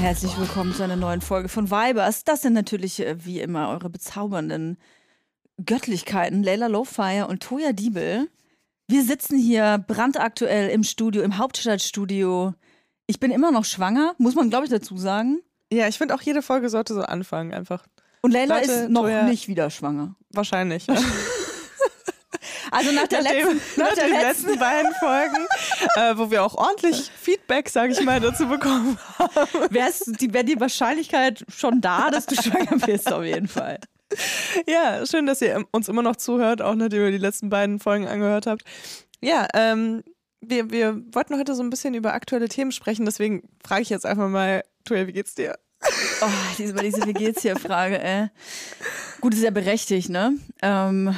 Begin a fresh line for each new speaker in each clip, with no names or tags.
herzlich willkommen zu einer neuen Folge von Vibers. Das sind natürlich äh, wie immer eure bezaubernden Göttlichkeiten, Leila Lowfire und Toya Diebel. Wir sitzen hier brandaktuell im Studio, im Hauptstadtstudio. Ich bin immer noch schwanger, muss man glaube ich dazu sagen.
Ja, ich finde auch jede Folge sollte so anfangen, einfach.
Und Leila
Leute,
ist noch
Toya-
nicht wieder schwanger.
Wahrscheinlich.
Also nach der
Nachdem-
letzten,
nach
nach der
den
letzten
letzten beiden Folgen, äh, wo wir auch ordentlich Feedback, sage ich mal, dazu bekommen haben.
wäre die, wär die Wahrscheinlichkeit schon da, dass du schwanger bist, auf jeden Fall.
Ja, schön, dass ihr uns immer noch zuhört, auch nachdem ihr die letzten beiden Folgen angehört habt. Ja, ähm, wir, wir wollten heute so ein bisschen über aktuelle Themen sprechen, deswegen frage ich jetzt einfach mal, Toja, wie geht's dir?
Oh, diese, diese Wie geht's hier Frage, ey. Gut, ist ja berechtigt, ne? Ähm,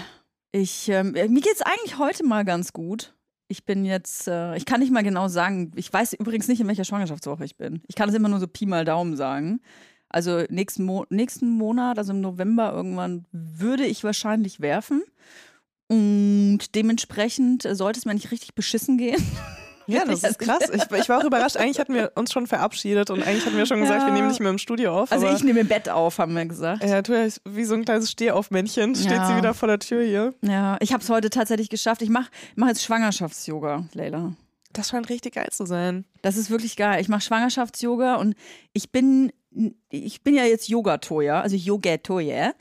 ich, ähm, mir geht's eigentlich heute mal ganz gut. Ich bin jetzt, äh, ich kann nicht mal genau sagen, ich weiß übrigens nicht, in welcher Schwangerschaftswoche ich bin. Ich kann es immer nur so Pi mal Daumen sagen. Also nächsten, Mo nächsten Monat, also im November irgendwann, würde ich wahrscheinlich werfen. Und dementsprechend äh, sollte es mir nicht richtig beschissen gehen.
Ja, das ist krass. Ich, ich war auch überrascht. Eigentlich hatten wir uns schon verabschiedet und eigentlich hatten wir schon gesagt,
Ja.
wir nehmen nicht mehr im Studio auf.
Also ich nehme im Bett auf, haben wir gesagt.
Ja, ist wie so ein kleines Stehaufmännchen. Steht
Ja.
sie wieder vor der Tür hier.
Ja, ich habe es heute tatsächlich geschafft. Ich mache mach jetzt Schwangerschafts-Yoga, Leila.
Das scheint richtig geil zu sein.
Das ist wirklich geil. Ich mache Schwangerschafts-Yoga und ich bin, ich bin ja jetzt Yoga-Toya, also Yoga-Toya.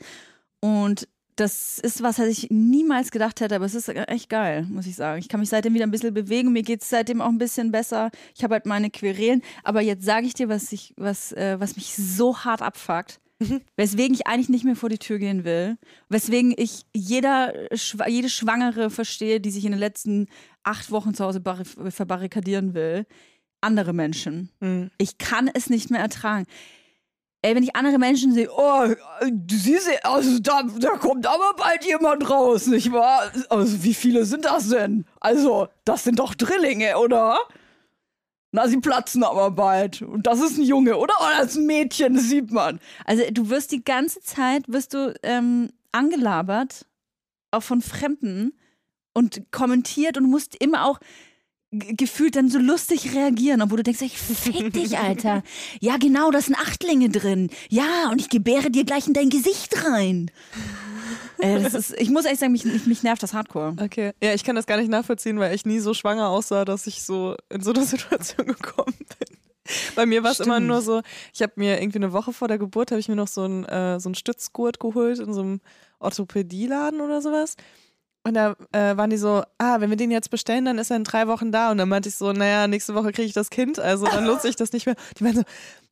Und das ist was, was ich niemals gedacht hätte, aber es ist echt geil, muss ich sagen. Ich kann mich seitdem wieder ein bisschen bewegen. Mir geht es seitdem auch ein bisschen besser. Ich habe halt meine Querelen. Aber jetzt sage ich dir, was, ich, was, äh, was mich so hart abfuckt. Weswegen ich eigentlich nicht mehr vor die Tür gehen will. Weswegen ich jeder, jede Schwangere verstehe, die sich in den letzten acht Wochen zu Hause barri- verbarrikadieren will. Andere Menschen.
Hm.
Ich kann es nicht mehr ertragen. Ey, wenn ich andere Menschen sehe, oh, du also da, da kommt aber bald jemand raus, nicht wahr? Also wie viele sind das denn? Also, das sind doch Drillinge, oder? Na, sie platzen aber bald. Und das ist ein Junge, oder? Oh, das ist ein Mädchen, das sieht man. Also, du wirst die ganze Zeit, wirst du ähm, angelabert, auch von Fremden und kommentiert und musst immer auch gefühlt dann so lustig reagieren, obwohl du denkst, ich fick dich, Alter. Ja, genau, da sind Achtlinge drin. Ja, und ich gebäre dir gleich in dein Gesicht rein. äh, das ist, ich muss ehrlich sagen, mich, mich, nervt das Hardcore.
Okay. Ja, ich kann das gar nicht nachvollziehen, weil ich nie so schwanger aussah, dass ich so in so eine Situation gekommen bin. Bei mir war es immer nur so, ich habe mir irgendwie eine Woche vor der Geburt, habe ich mir noch so einen, äh, so einen Stützgurt geholt in so einem Orthopädieladen oder sowas. Und da äh, waren die so, ah, wenn wir den jetzt bestellen, dann ist er in drei Wochen da. Und dann meinte ich so, naja, nächste Woche kriege ich das Kind, also dann lohnt sich das nicht mehr. Die meinten so,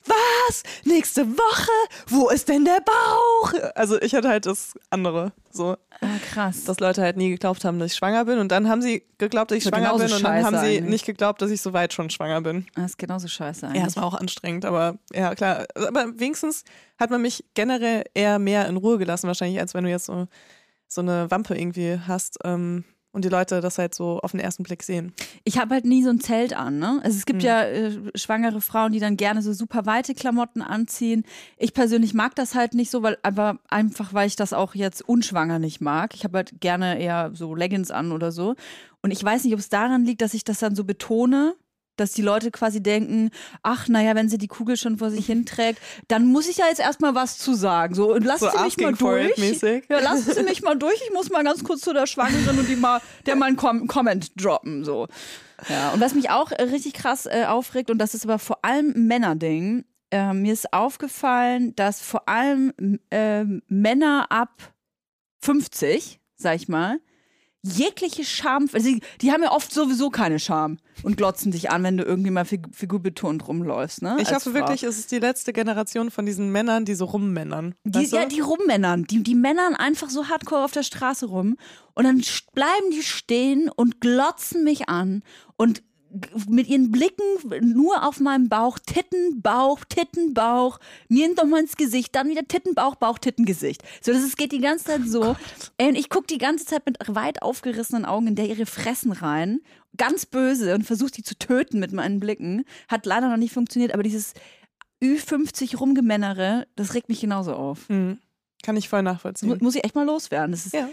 was? Nächste Woche? Wo ist denn der Bauch? Also ich hatte halt das andere, so,
Ah, krass.
dass Leute halt nie geglaubt haben, dass ich schwanger bin. Und dann haben sie geglaubt, dass ich
Das
schwanger bin. Und dann haben sie
eigentlich.
nicht geglaubt, dass ich so weit schon schwanger bin.
das ist genauso scheiße
Ja,
eigentlich.
es war auch anstrengend, aber ja, klar. Aber wenigstens hat man mich generell eher mehr in Ruhe gelassen, wahrscheinlich, als wenn du jetzt so, so eine Wampe irgendwie hast ähm, und die Leute das halt so auf den ersten Blick sehen.
Ich habe halt nie so ein Zelt an, ne? Also es gibt ja äh, schwangere Frauen, die dann gerne so super weite Klamotten anziehen. Ich persönlich mag das halt nicht so, weil aber einfach, weil ich das auch jetzt unschwanger nicht mag. Ich habe halt gerne eher so Leggings an oder so. Und ich weiß nicht, ob es daran liegt, dass ich das dann so betone, dass die Leute quasi denken, ach, naja, wenn sie die Kugel schon vor sich hinträgt, dann muss ich ja jetzt erstmal was zu sagen. So, und lassen
So
Sie mich mal durch. Ja, lassen Sie mich mal durch. Ich muss mal ganz kurz zu der Schwangeren und die mal, der mal einen Kom Comment droppen. So. Ja, und was mich auch äh, richtig krass äh, aufregt, und das ist aber vor allem ein Männerding, äh, mir ist aufgefallen, dass vor allem äh, Männer ab 50, sag ich mal, jegliche Scham, also die, die haben ja oft sowieso keine Scham und glotzen dich an, wenn du irgendwie mal fig figurbetont rumläufst. Ne?
Ich
als
hoffe
Frau.
wirklich, es ist die letzte Generation von diesen Männern, die so rummännern.
Die, ja, die rummännern, die, die männern einfach so hardcore auf der Straße rum und dann bleiben die stehen und glotzen mich an und mit ihren Blicken nur auf meinem Bauch, Titten, Bauch, Titten, Bauch, mir nochmal ins Gesicht, dann wieder Titten, Bauch, Bauch, Titten, Gesicht. So, das ist, geht die ganze Zeit so. Ey, und ich gucke die ganze Zeit mit weit aufgerissenen Augen in der ihre Fressen rein, ganz böse und versuche die zu töten mit meinen Blicken. Hat leider noch nicht funktioniert, aber dieses Ü50 Rumgemännere, das regt mich genauso auf.
Hm. Kann ich voll nachvollziehen.
Muss ich echt mal loswerden. Das ist,
Ja.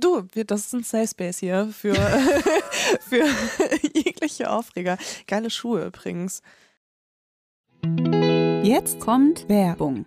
Du, das ist ein Safe Space hier für, für jegliche Aufreger. Geile Schuhe übrigens.
Jetzt
kommt
Werbung.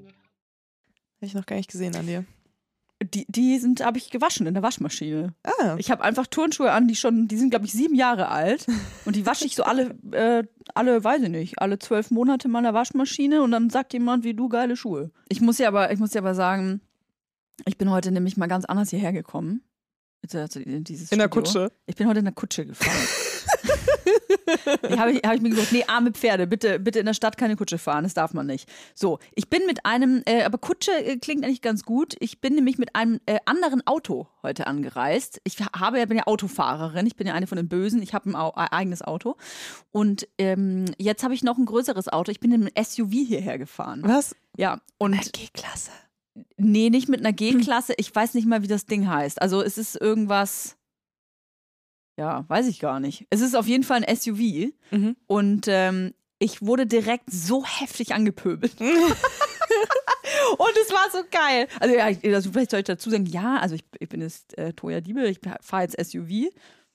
Habe ich noch gar nicht gesehen an dir.
Die, die sind, habe ich gewaschen in der Waschmaschine.
Ah,
Ich habe einfach Turnschuhe an, die schon, die sind, glaube ich, sieben Jahre alt. Und die wasche ich so alle, äh, alle, weiß ich nicht, alle zwölf Monate mal in der Waschmaschine und dann sagt jemand, wie du geile Schuhe. Ich muss ja aber, ich muss ja aber sagen, ich bin heute nämlich mal ganz anders hierher gekommen. Also in dieses
in der. Kutsche.
Ich bin heute in der Kutsche gefahren. habe ich, hab ich mir gesagt, nee, arme Pferde, bitte, bitte in der Stadt keine Kutsche fahren, das darf man nicht. So, ich bin mit einem, äh, aber Kutsche äh, klingt eigentlich ganz gut. Ich bin nämlich mit einem äh, anderen Auto heute angereist. Ich habe, ja- bin ja Autofahrerin, ich bin ja eine von den Bösen, ich habe ein Au eigenes Auto. Und ähm, jetzt habe ich noch ein größeres Auto. Ich bin in einem SUV hierher gefahren.
Was?
Ja, und
G-Klasse.
Nee, nicht mit einer G-Klasse. Ich weiß nicht mal, wie das Ding heißt. Also es ist irgendwas. Ja, weiß ich gar nicht. Es ist auf jeden Fall ein SUV.
Mhm.
Und ähm, ich wurde direkt so heftig angepöbelt. Und es war so geil. Also, ja, ich, also vielleicht soll ich dazu sagen, ja, also ich, ich bin jetzt äh, Toya Diebel, ich fahre jetzt SUV.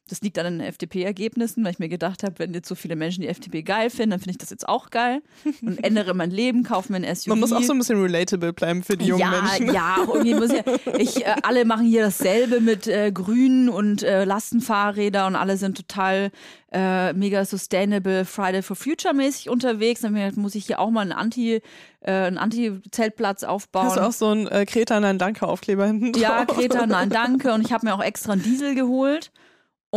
Das liegt an den FDP-Ergebnissen, weil ich mir gedacht habe, wenn jetzt so viele Menschen die FDP geil finden, dann finde ich das jetzt auch geil. Und ändere mein Leben, kaufe mir ein SUV.
Man muss auch so ein bisschen relatable bleiben für die jungen
ja,
Menschen.
Ja, irgendwie muss ja. Ich, äh, alle machen hier dasselbe mit äh, Grünen und äh, Lastenfahrräder und alle sind total äh, mega sustainable Friday for Future mäßig unterwegs. Dann gedacht, muss ich hier auch mal einen Anti, äh, einen Anti-Zeltplatz aufbauen.
Hast du auch so einen äh, Kreta Nein Danke Aufkleber hinten drauf?
Ja, Greta, nein, danke. Und ich habe mir auch extra einen Diesel geholt.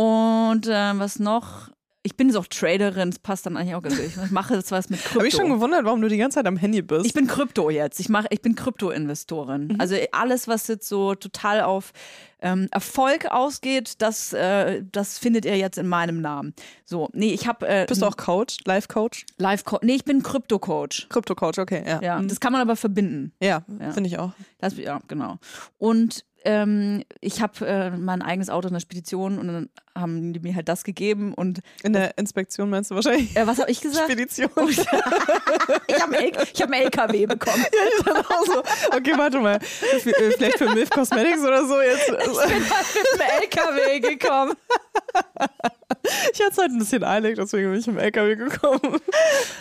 Und ähm, was noch? Ich bin jetzt auch Traderin, das passt dann eigentlich auch ganz gut. Ich mache jetzt was mit Krypto.
Habe ich schon gewundert, warum du die ganze Zeit am Handy bist.
Ich bin Krypto jetzt. Ich mache, ich bin Krypto-Investorin. Also alles, was jetzt so total auf ähm, Erfolg ausgeht, das, äh, das findet ihr jetzt in meinem Namen. So, nee, ich habe äh,
Bist du auch Coach? Life-Coach?
Live Nee, ich bin Krypto-Coach.
Krypto-Coach, okay, ja.
Ja,
Mhm.
das kann man aber verbinden.
ja,
Ja.
finde ich auch.
Das, ja, genau. Und ähm, ich habe äh, mein eigenes Auto in der Spedition und dann haben die mir halt das gegeben und
In der Inspektion meinst du wahrscheinlich
äh, was habe ich gesagt?
Spedition.
ich habe einen, hab einen LKW bekommen.
Dann auch so, okay, warte mal. Äh, vielleicht für Milf Cosmetics oder so jetzt.
Ich bin halt mit dem LKW gekommen.
Ich hatte es halt ein bisschen eilig, deswegen bin ich im LKW gekommen.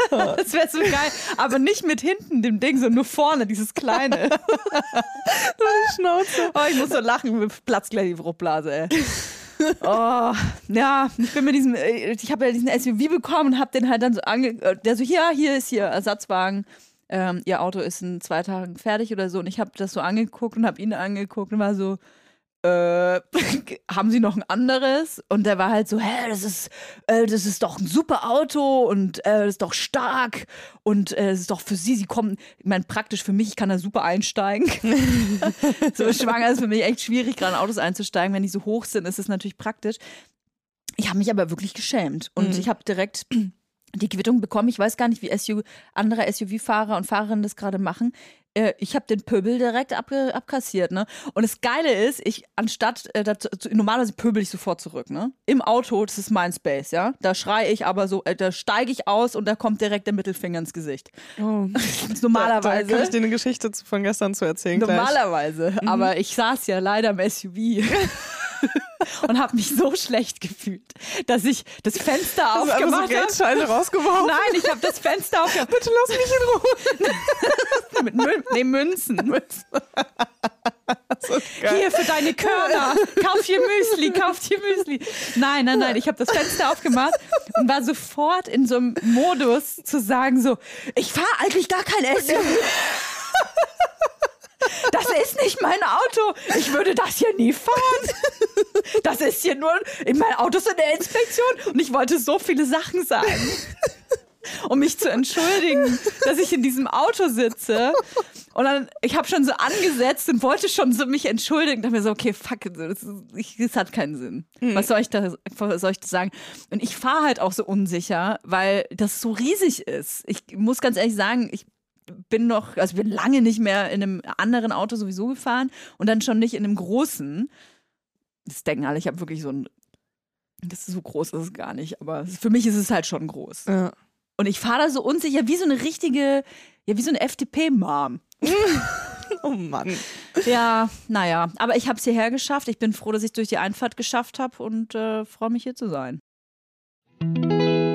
Das wäre so geil. Aber nicht mit hinten dem Ding, sondern nur vorne, dieses kleine.
Die Schnauze.
Oh, ich muss so lachen, mir platzt gleich die Fruchtblase, ey. Oh, ja, ich bin mit diesem, äh, ich habe ja diesen SUV bekommen und habe den halt dann so ange, äh, der so, hier, hier ist hier Ersatzwagen. Ähm, ihr Auto ist in zwei Tagen fertig oder so und ich habe das so angeguckt und habe ihn angeguckt und war so, äh, haben Sie noch ein anderes? Und der war halt so, hä, das ist, äh, das ist doch ein super Auto und äh, das ist doch stark und äh, das ist doch für Sie, Sie kommen, ich meine, praktisch für mich, ich kann da super einsteigen. so schwanger ist für mich echt schwierig, gerade in Autos einzusteigen. Wenn die so hoch sind, ist es natürlich praktisch. Ich habe mich aber wirklich geschämt und
Mhm.
ich habe direkt die Quittung bekommen. Ich weiß gar nicht, wie SU, andere SUV-Fahrer und Fahrerinnen das gerade machen. Äh, ich habe den Pöbel direkt abge, abkassiert, ne? Und das Geile ist, ich, anstatt, äh, dazu, zu- normalerweise pöbel ich sofort zurück, ne? Im Auto, das ist mein Space, ja? Da schreie ich aber so, äh, da steige ich aus und da kommt direkt der Mittelfinger ins Gesicht.
Oh.
Ist
Da, da
normalerweise.
kann ich dir eine Geschichte zu- von gestern zu erzählen gleich.
Normalerweise, aber ich saß ja leider im SUV und habe mich so schlecht gefühlt, dass ich das Fenster
Hast so
aufgemacht habe.
Geldscheine rausgeworfen?
Nein, ich habe das Fenster aufgemacht.
Bitte lass mich in Ruhe.
Mit Mün nee, Münzen.
So.
Hier für deine Körner. Kauf hier Müsli, kauf hier Müsli. Nein, nein, nein. Ich habe das Fenster aufgemacht und war sofort in so einem Modus zu sagen so, ich fahre eigentlich gar kein SUV. Das ist nicht mein Auto. Ich würde das hier nie fahren. Das ist hier nur, mein Auto ist in der Inspektion und ich wollte so viele Sachen sagen. Um mich zu entschuldigen, dass ich in diesem Auto sitze. Und dann, ich habe schon so angesetzt und wollte schon so mich entschuldigen. Da mir so, okay, fuck, das, ist, ich, das hat keinen Sinn. Was soll ich da, was soll ich da sagen? Und ich fahre halt auch so unsicher, weil das so riesig ist. Ich muss ganz ehrlich sagen, ich bin noch, also bin lange nicht mehr in einem anderen Auto sowieso gefahren und dann schon nicht in einem großen. Das denken alle, ich habe wirklich so ein, das ist so groß ist es gar nicht, aber für mich ist es halt schon groß.
Ja.
Und ich fahre da so unsicher, wie so eine richtige, ja, wie so eine FDP-Mom.
Oh Mann.
Ja, naja, aber ich habe es hierher geschafft. Ich bin froh, dass ich durch die Einfahrt geschafft habe und äh, freue mich hier zu sein.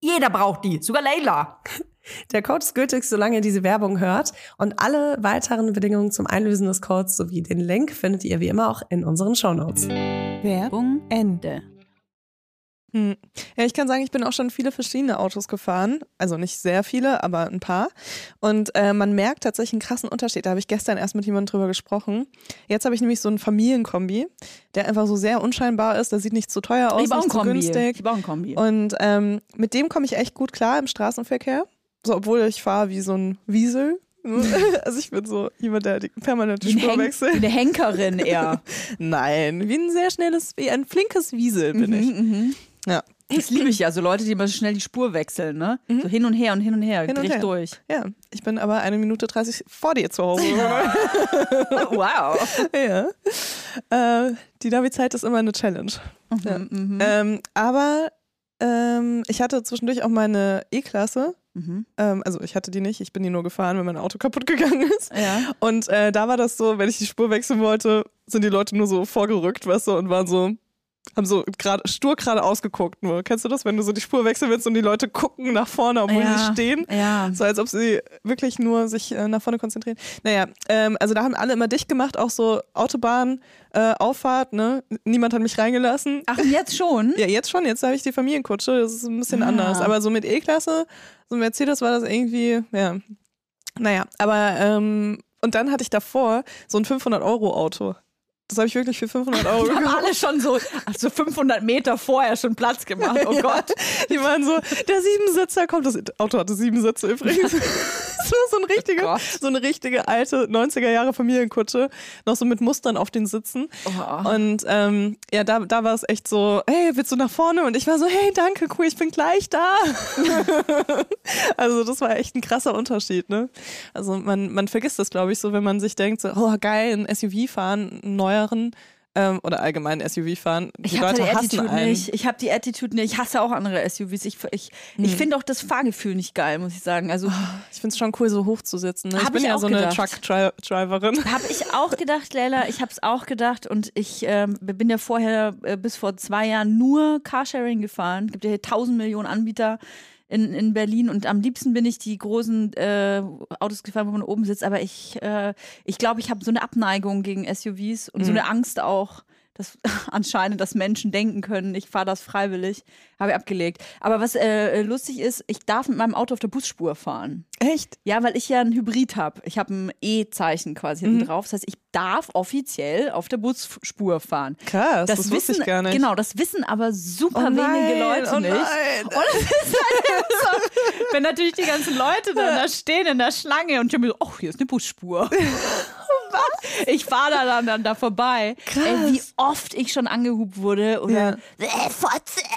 jeder braucht die, sogar Leila.
Der Code ist gültig, solange ihr diese Werbung hört. Und alle weiteren Bedingungen zum Einlösen des Codes sowie den Link findet ihr wie immer auch in unseren Shownotes.
Werbung Ende. Hm. Ja, ich kann sagen, ich bin auch schon viele verschiedene Autos gefahren. Also nicht sehr viele, aber ein paar. Und äh, man merkt tatsächlich einen krassen Unterschied. Da habe ich gestern erst mit jemandem drüber gesprochen. Jetzt habe ich nämlich so einen Familienkombi, der einfach so sehr unscheinbar ist. Der sieht nicht zu teuer aus,
Ich
nicht zu
Kombi.
günstig.
Ich Kombi.
Und ähm, mit dem komme ich echt gut klar im Straßenverkehr. So, obwohl ich fahre wie so ein Wiesel. Also ich bin so jemand, der die permanente Spur
Hen-
wechselt.
Wie eine Henkerin eher.
Nein, wie ein sehr schnelles, wie ein flinkes Wiesel bin ich.
Mhm,
Ja.
Das liebe ich ja, so Leute, die immer schnell die Spur wechseln, ne? So hin und her und hin und her,
Mhm. Hin und her.
durch.
Ja, ich bin aber eine Minute 30 vor dir zu Hause.
wow.
ja. Äh, die Navi-Zeit ist immer eine Challenge. Ja.
Mhm.
Ähm, aber ähm, ich hatte zwischendurch auch meine E-Klasse.
Mhm.
Ähm, also ich hatte die nicht, ich bin die nur gefahren, wenn mein Auto kaputt gegangen ist.
Ja.
Und äh, da war das so, wenn ich die Spur wechseln wollte, sind die Leute nur so vorgerückt, weißt du, und waren so, haben so grad, stur gerade ausgeguckt nur. Kennst du das, wenn du so die Spur wechseln willst und die Leute gucken nach vorne, obwohl
ja.
sie stehen?
Ja.
So als ob sie wirklich nur sich äh, nach vorne konzentrieren. Naja, ähm, also da haben alle immer dicht gemacht, auch so Autobahn, äh, Auffahrt, ne? Niemand hat mich reingelassen.
Ach, jetzt schon?
Ja, jetzt schon, jetzt habe ich die Familienkutsche, das ist ein bisschen
Ah.
anders. Aber so mit E-Klasse, so Mercedes war das irgendwie, ja. Naja, aber, ähm, und dann hatte ich davor so ein 500-Euro-Auto. Das habe ich wirklich für 500 Euro
Die haben alle schon so, also 500 Meter vorher schon Platz gemacht. Oh
Ja.
Gott.
Die waren so, der Siebensitzer kommt. Das Auto hatte sieben Sitze übrigens. war so, ein richtige,
Gott.
so eine richtige alte 90er Jahre Familienkutsche. Noch so mit Mustern auf den Sitzen.
Oh.
Und ähm, ja, da, da war es echt so, hey, willst du nach vorne? Und ich war so, hey, danke, cool, ich bin gleich da. also das war echt ein krasser Unterschied, ne? Also man, man vergisst das, glaube ich, so, wenn man sich denkt, so, oh geil, ein SUV fahren, einen neueren ähm, oder allgemein ein SUV fahren. Die
Ich habe die Attitude nicht. Ich habe die Attitude nicht. Ich hasse auch andere SUVs. Ich, ich, ich
Hm.
finde auch das Fahrgefühl nicht geil, muss ich sagen. Also
Ich finde es schon cool, so hoch zu sitzen. Ne? Ich bin
ich
ja so eine
gedacht.
Truck-Driverin.
habe ich auch gedacht, Leila. Ich habe es auch gedacht. Und ich ähm, bin ja vorher äh, bis vor zwei Jahren nur Carsharing gefahren. Es gibt ja hier tausend Millionen Anbieter in, in Berlin. Und am liebsten bin ich die großen äh, Autos gefahren, wo man oben sitzt. Aber ich äh, ich, glaube, ich habe so eine Abneigung gegen SUVs und so
Mhm.
eine Angst auch. Dass anscheinend, dass Menschen denken können, ich fahre das freiwillig, habe ich abgelegt. Aber was äh, lustig ist, ich darf mit meinem Auto auf der Busspur fahren.
Echt?
Ja, weil ich ja ein Hybrid habe. Ich habe ein E-Zeichen quasi
Mhm.
hinten drauf. Das heißt, ich darf offiziell auf der Busspur fahren.
Krass, das, wusste
wissen,
ich gar nicht.
Genau, das wissen aber super
Oh nein,
wenige Leute
oh
nicht.
nein.
Und es ist halt so, wenn natürlich die ganzen Leute dann da stehen in der Schlange und ich mir so, ach, hier ist eine Busspur. Was? Ich fahre da dann, dann da vorbei.
Krass.
Ey, wie oft ich schon angehupt wurde oder äh, Fotze.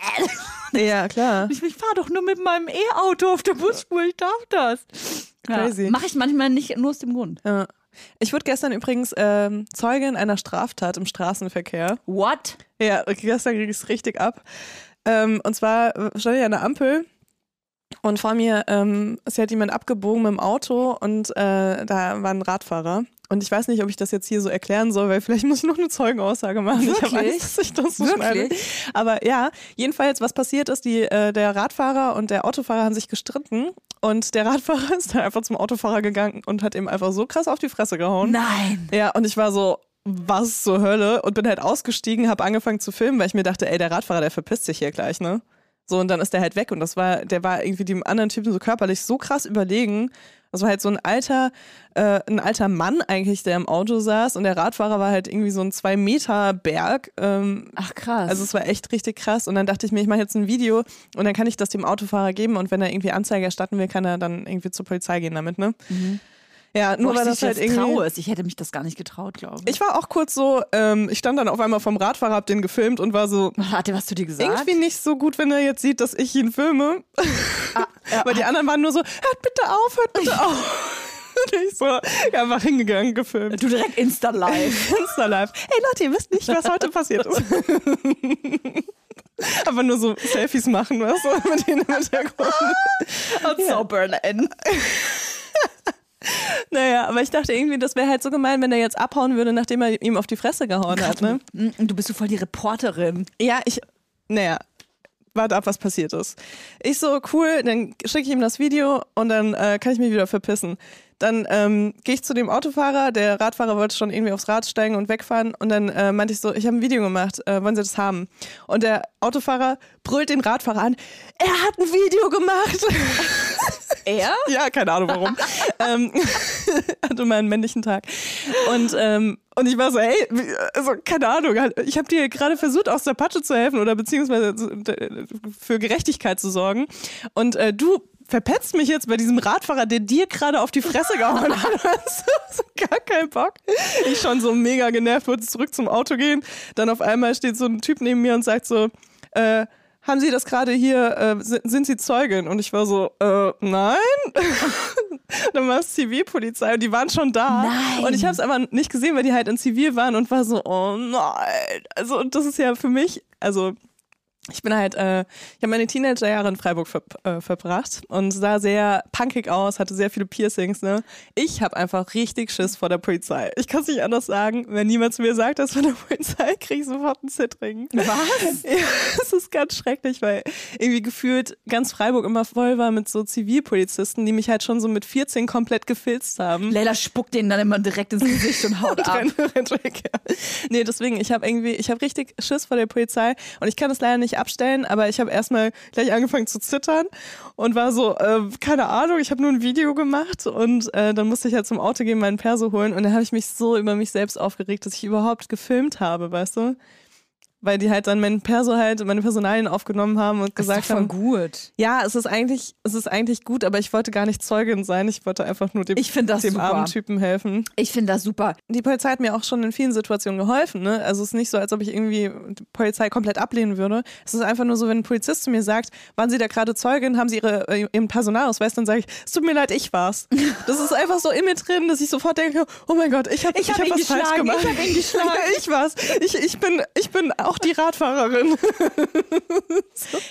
Ja, klar.
Ich, ich fahre doch nur mit meinem E-Auto auf der Busspur, ich darf das.
Crazy.
Ja, Mache ich manchmal nicht nur aus dem Grund.
Ja. Ich wurde gestern übrigens ähm, Zeugin einer Straftat im Straßenverkehr.
What?
Ja, gestern ging es richtig ab. Ähm, und zwar stand ich an der Ampel und vor mir ähm, ist halt jemand abgebogen mit dem Auto und äh, da war ein Radfahrer. Und ich weiß nicht, ob ich das jetzt hier so erklären soll, weil vielleicht muss ich noch eine Zeugenaussage machen. Ich habe
Wirklich?
Angst, dass ich das so
Wirklich?
schneide. Aber ja, jedenfalls, was passiert ist, die, äh, der Radfahrer und der Autofahrer haben sich gestritten und der Radfahrer ist dann einfach zum Autofahrer gegangen und hat ihm einfach so krass auf die Fresse gehauen.
Nein.
Ja, und ich war so, was zur Hölle? Und bin halt ausgestiegen, habe angefangen zu filmen, weil ich mir dachte, ey, der Radfahrer, der verpisst sich hier gleich, ne? So, und dann ist der halt weg und das war, der war irgendwie dem anderen Typen so körperlich so krass überlegen. Das war halt so ein alter, äh, ein alter Mann eigentlich, der im Auto saß und der Radfahrer war halt irgendwie so ein zwei Meter Berg. Ähm,
Ach krass.
also es war echt richtig krass. Und dann dachte ich mir, ich mache jetzt ein Video und dann kann ich das dem Autofahrer geben und wenn er irgendwie Anzeige erstatten will, kann er dann irgendwie zur Polizei gehen damit, ne? Ja, nur
Nur
weil das halt irgendwie.
traue. Ich hätte mich das gar nicht getraut, glaube ich.
Ich war auch kurz so, ähm, ich stand dann auf einmal vom Radfahrer, hab den gefilmt und war so,
Hat er was zu dir gesagt?
irgendwie nicht so gut, wenn er jetzt sieht, dass ich ihn filme.
ja,
Weil die anderen waren nur so, hört bitte auf, hört bitte auf. Ich so einfach hingegangen, gefilmt.
du direkt Insta live.
Insta live. Hey Leute, ihr wisst nicht, was heute passiert ist. Aber nur so Selfies machen, weißt du, mit denen im Hintergrund.
Und so Berlin.
Naja, aber ich dachte irgendwie, das wäre halt so gemein, wenn er jetzt abhauen würde, nachdem er ihm auf die Fresse gehauen hat, ne?
Mm, Du bist so voll die Reporterin.
Ja, ich, naja, warte ab, was passiert ist. Ich so, cool, dann schicke ich ihm das Video und dann äh, kann ich mich wieder verpissen. Dann ähm, gehe ich zu dem Autofahrer, der Radfahrer wollte schon irgendwie aufs Rad steigen und wegfahren und dann äh, meinte ich so, ich habe ein Video gemacht, äh, wollen Sie das haben? Und der Autofahrer brüllt den Radfahrer an, er hat ein Video gemacht.
Er?
Ja, keine Ahnung warum. ähm, hatte mal einen männlichen Tag. Und, ähm, und ich war so, hey, also keine Ahnung, ich habe dir gerade versucht, aus der Patsche zu helfen oder beziehungsweise zu- äh, für Gerechtigkeit zu sorgen. Und äh, du verpetzt mich jetzt bei diesem Radfahrer, der dir gerade auf die Fresse gehauen hat. So gar keinen Bock. Ich schon so mega genervt, wollte zurück zum Auto gehen. Dann auf einmal steht so ein Typ neben mir und sagt so, äh, haben Sie das gerade hier, äh, sind, Sie Zeugin? Und ich war so, äh, nein. dann war es Zivilpolizei und die waren schon da.
Nein.
Und ich habe es aber nicht gesehen, weil die halt in Zivil waren und war so, oh nein. Also und das ist ja für mich, also ich bin halt, äh, ich habe meine Teenagerjahre in Freiburg ver äh, verbracht und sah sehr punkig aus, hatte sehr viele Piercings. Ne? Ich habe einfach richtig Schiss vor der Polizei. Ich kann es nicht anders sagen. Wenn niemand zu mir sagt, das von der Polizei, kriege ich sofort einen Zittring.
Was?
Ja, es ist ganz schrecklich, weil irgendwie gefühlt ganz Freiburg immer voll war mit so Zivilpolizisten, die mich halt schon so mit 14 komplett gefilzt haben.
Leila spuckt denen dann immer direkt ins Gesicht und haut ab.
Renn- rennt weg, ja. Nee, deswegen, ich habe irgendwie, ich habe richtig Schiss vor der Polizei und ich kann das leider nicht abstellen, aber ich habe erstmal gleich angefangen zu zittern und war so, äh, keine Ahnung, ich habe nur ein Video gemacht und äh, dann musste ich halt zum Auto gehen, meinen Perso holen und dann habe ich mich so über mich selbst aufgeregt, dass ich überhaupt gefilmt habe, weißt du? Weil die halt dann meinen Perso halt, meine Personalien aufgenommen haben und
Das ist
gesagt haben,
gut.
ja, es ist eigentlich, es ist eigentlich gut, aber ich wollte gar nicht Zeugin sein. Ich wollte einfach nur dem,
Ich finde das
dem
super.
armen Typen helfen.
Ich finde das super.
Die Polizei hat mir auch schon in vielen Situationen geholfen. Ne? Also es ist nicht so, als ob ich irgendwie die Polizei komplett ablehnen würde. Es ist einfach nur so, wenn ein Polizist zu mir sagt, waren Sie da gerade Zeugin, haben Sie Ihre, äh, Ihren Personalausweis, dann sage ich, es tut mir leid, ich war's. Das ist einfach so in mir drin, dass ich sofort denke, oh mein Gott, ich habe
Ich hab ihn
was falsch
geschlagen,
gemacht.
ich hab ihn geschlagen.
ich war's. Ich, ich, bin, ich bin auch die Radfahrerin.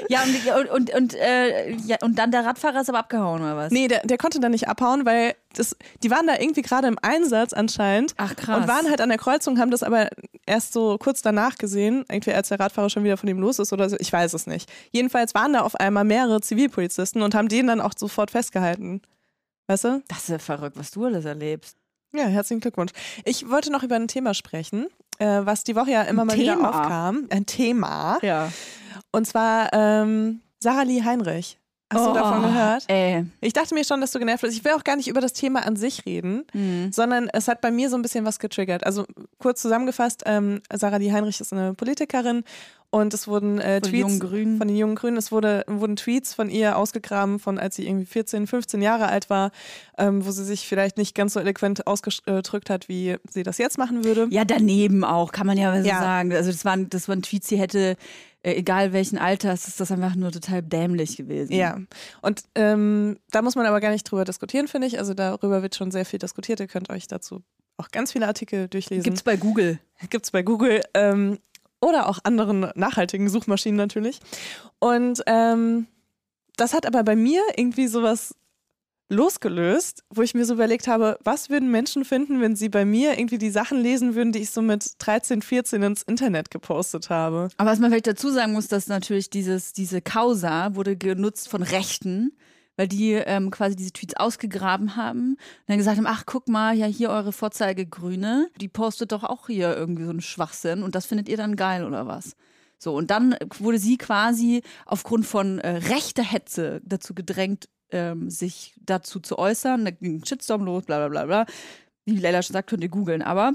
Ja, und, und, und, äh, ja, und dann der Radfahrer ist aber abgehauen, oder was?
Nee, der, der konnte da nicht abhauen, weil das, die waren da irgendwie gerade im Einsatz anscheinend.
Ach, krass.
Und waren halt an der Kreuzung, haben das aber erst so kurz danach gesehen, irgendwie als der Radfahrer schon wieder von ihm los ist oder so. Ich weiß es nicht. Jedenfalls waren da auf einmal mehrere Zivilpolizisten und haben den dann auch sofort festgehalten. Weißt du?
Das ist ja verrückt, was du alles erlebst.
Ja, herzlichen Glückwunsch. Ich wollte noch über ein Thema sprechen, äh, was die Woche ja immer
Ein
mal
Thema?
wieder aufkam. Ein Thema.
Ja.
Und zwar ähm, Sarah Lee Heinrich. Hast du
Oh,
davon gehört?
Ey.
Ich dachte mir schon, dass du genervt bist. Ich will auch gar nicht über das Thema an sich reden,
Mhm.
sondern es hat bei mir so ein bisschen was getriggert. Also kurz zusammengefasst, ähm, Sarah Lee Heinrich ist eine Politikerin und es wurden äh,
Von
Tweets von den jungen Grünen, es wurde, wurden Tweets von ihr ausgegraben, von als sie irgendwie 14, 15 Jahre alt war, ähm, wo sie sich vielleicht nicht ganz so eloquent ausgedrückt hat, wie sie das jetzt machen würde.
Ja, daneben auch, kann man ja so
Ja.
sagen. Also das waren, das waren Tweets, die hätte, äh, egal welchen Alters, ist das einfach nur total dämlich gewesen.
Ja, und ähm, da muss man aber gar nicht drüber diskutieren, finde ich. Also darüber wird schon sehr viel diskutiert. Ihr könnt euch dazu auch ganz viele Artikel durchlesen.
Gibt's bei Google.
Gibt's bei Google ähm, oder auch anderen nachhaltigen Suchmaschinen natürlich. Und ähm, das hat aber bei mir irgendwie sowas losgelöst, wo ich mir so überlegt habe, was würden Menschen finden, wenn sie bei mir irgendwie die Sachen lesen würden, die ich so mit 13, 14 ins Internet gepostet habe.
Aber was man vielleicht dazu sagen muss, dass natürlich dieses, diese Causa wurde genutzt von Rechten, weil die ähm, quasi diese Tweets ausgegraben haben und dann gesagt haben, ach guck mal, ja hier eure Vorzeigegrüne, die postet doch auch hier irgendwie so einen Schwachsinn und das findet ihr dann geil oder was? So, und dann wurde sie quasi aufgrund von äh, rechter Hetze dazu gedrängt, ähm, sich dazu zu äußern. Da ging ein Shitstorm los, bla bla bla bla. Wie Leila schon sagt, könnt ihr googeln. Aber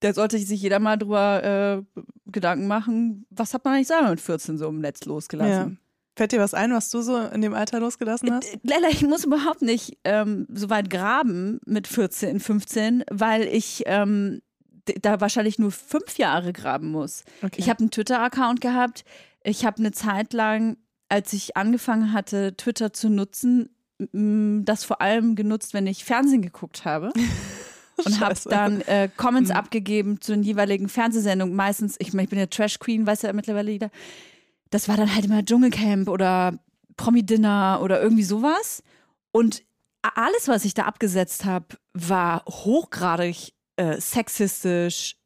da sollte sich jeder mal drüber äh, Gedanken machen, was hat man eigentlich selber mit 14 so im Netz losgelassen.
Fällt dir was ein, was du so in dem Alter losgelassen hast?
Lella, ich muss überhaupt nicht ähm, so weit graben mit 14, 15, weil ich ähm, da wahrscheinlich nur fünf Jahre graben muss.
Okay.
Ich habe einen Twitter-Account gehabt. Ich habe eine Zeit lang, als ich angefangen hatte, Twitter zu nutzen, das vor allem genutzt, wenn ich Fernsehen geguckt habe. Und habe dann äh, Comments
Mhm.
abgegeben zu den jeweiligen Fernsehsendungen. Meistens, ich, ich bin ja Trash Queen, weiß ja mittlerweile jeder. Das war dann halt immer Dschungelcamp oder Promi-Dinner oder irgendwie sowas. Und alles, was ich da abgesetzt habe, war hochgradig äh, sexistisch,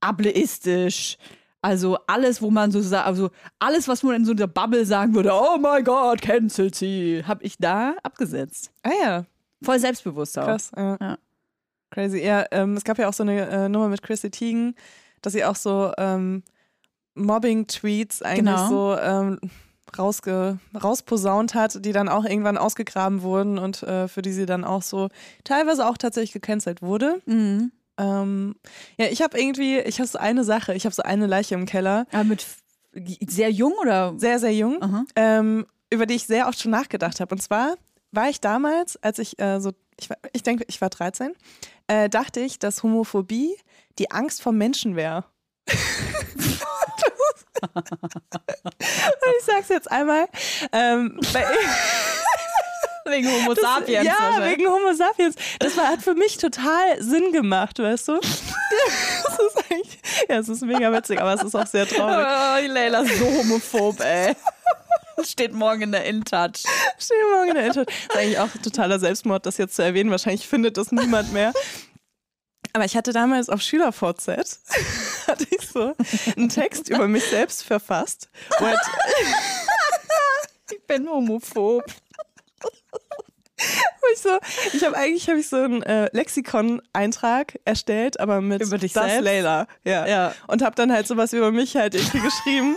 ableistisch. Also alles, wo man so sagt, also alles, was man in so einer Bubble sagen würde, oh my God, cancelt sie, habe ich da abgesetzt.
Ah ja,
Voll selbstbewusst auch.
krass. Ja.
Ja.
Crazy. Ja, ähm, es gab ja auch so eine äh, Nummer mit Chrissy Teigen, dass sie auch so ähm, Mobbing-Tweets eigentlich
Genau.
so ähm, rausge rausposaunt hat, die dann auch irgendwann ausgegraben wurden und äh, für die sie dann auch so teilweise auch tatsächlich gecancelt wurde.
Mhm.
Ähm, ja, ich habe irgendwie, ich habe so eine Sache, ich habe so eine Leiche im Keller,
Aber mit sehr jung oder?
sehr, sehr jung, ähm, über die ich sehr oft schon nachgedacht habe. Und zwar war ich damals, als ich äh, so, ich, war- ich denke, ich war 13, äh, dachte ich, dass Homophobie die Angst vor Menschen wäre. Und ich sag's jetzt einmal. Ähm,
Wegen Homo
das,
sapiens.
Ja, wegen Homo sapiens. Das war, hat für mich total Sinn gemacht, weißt du? Das ist eigentlich, ja, es ist mega witzig, aber es ist auch sehr traurig.
Oh, die Leila ist so homophob, ey. Steht morgen in der InTouch.
Dir morgen in der. Das ist eigentlich auch totaler Selbstmord, das jetzt zu erwähnen. Wahrscheinlich findet das niemand mehr. Aber ich hatte damals auf SchülerVZ hatte ich so einen Text über mich selbst verfasst. Halt,
Ich bin homophob.
ich so, ich habe eigentlich habe ich so einen äh, Lexikon-Eintrag erstellt, aber mit
Über dich
das
selbst?
Leila. Ja.
Ja.
Und habe dann halt sowas über mich halt irgendwie geschrieben.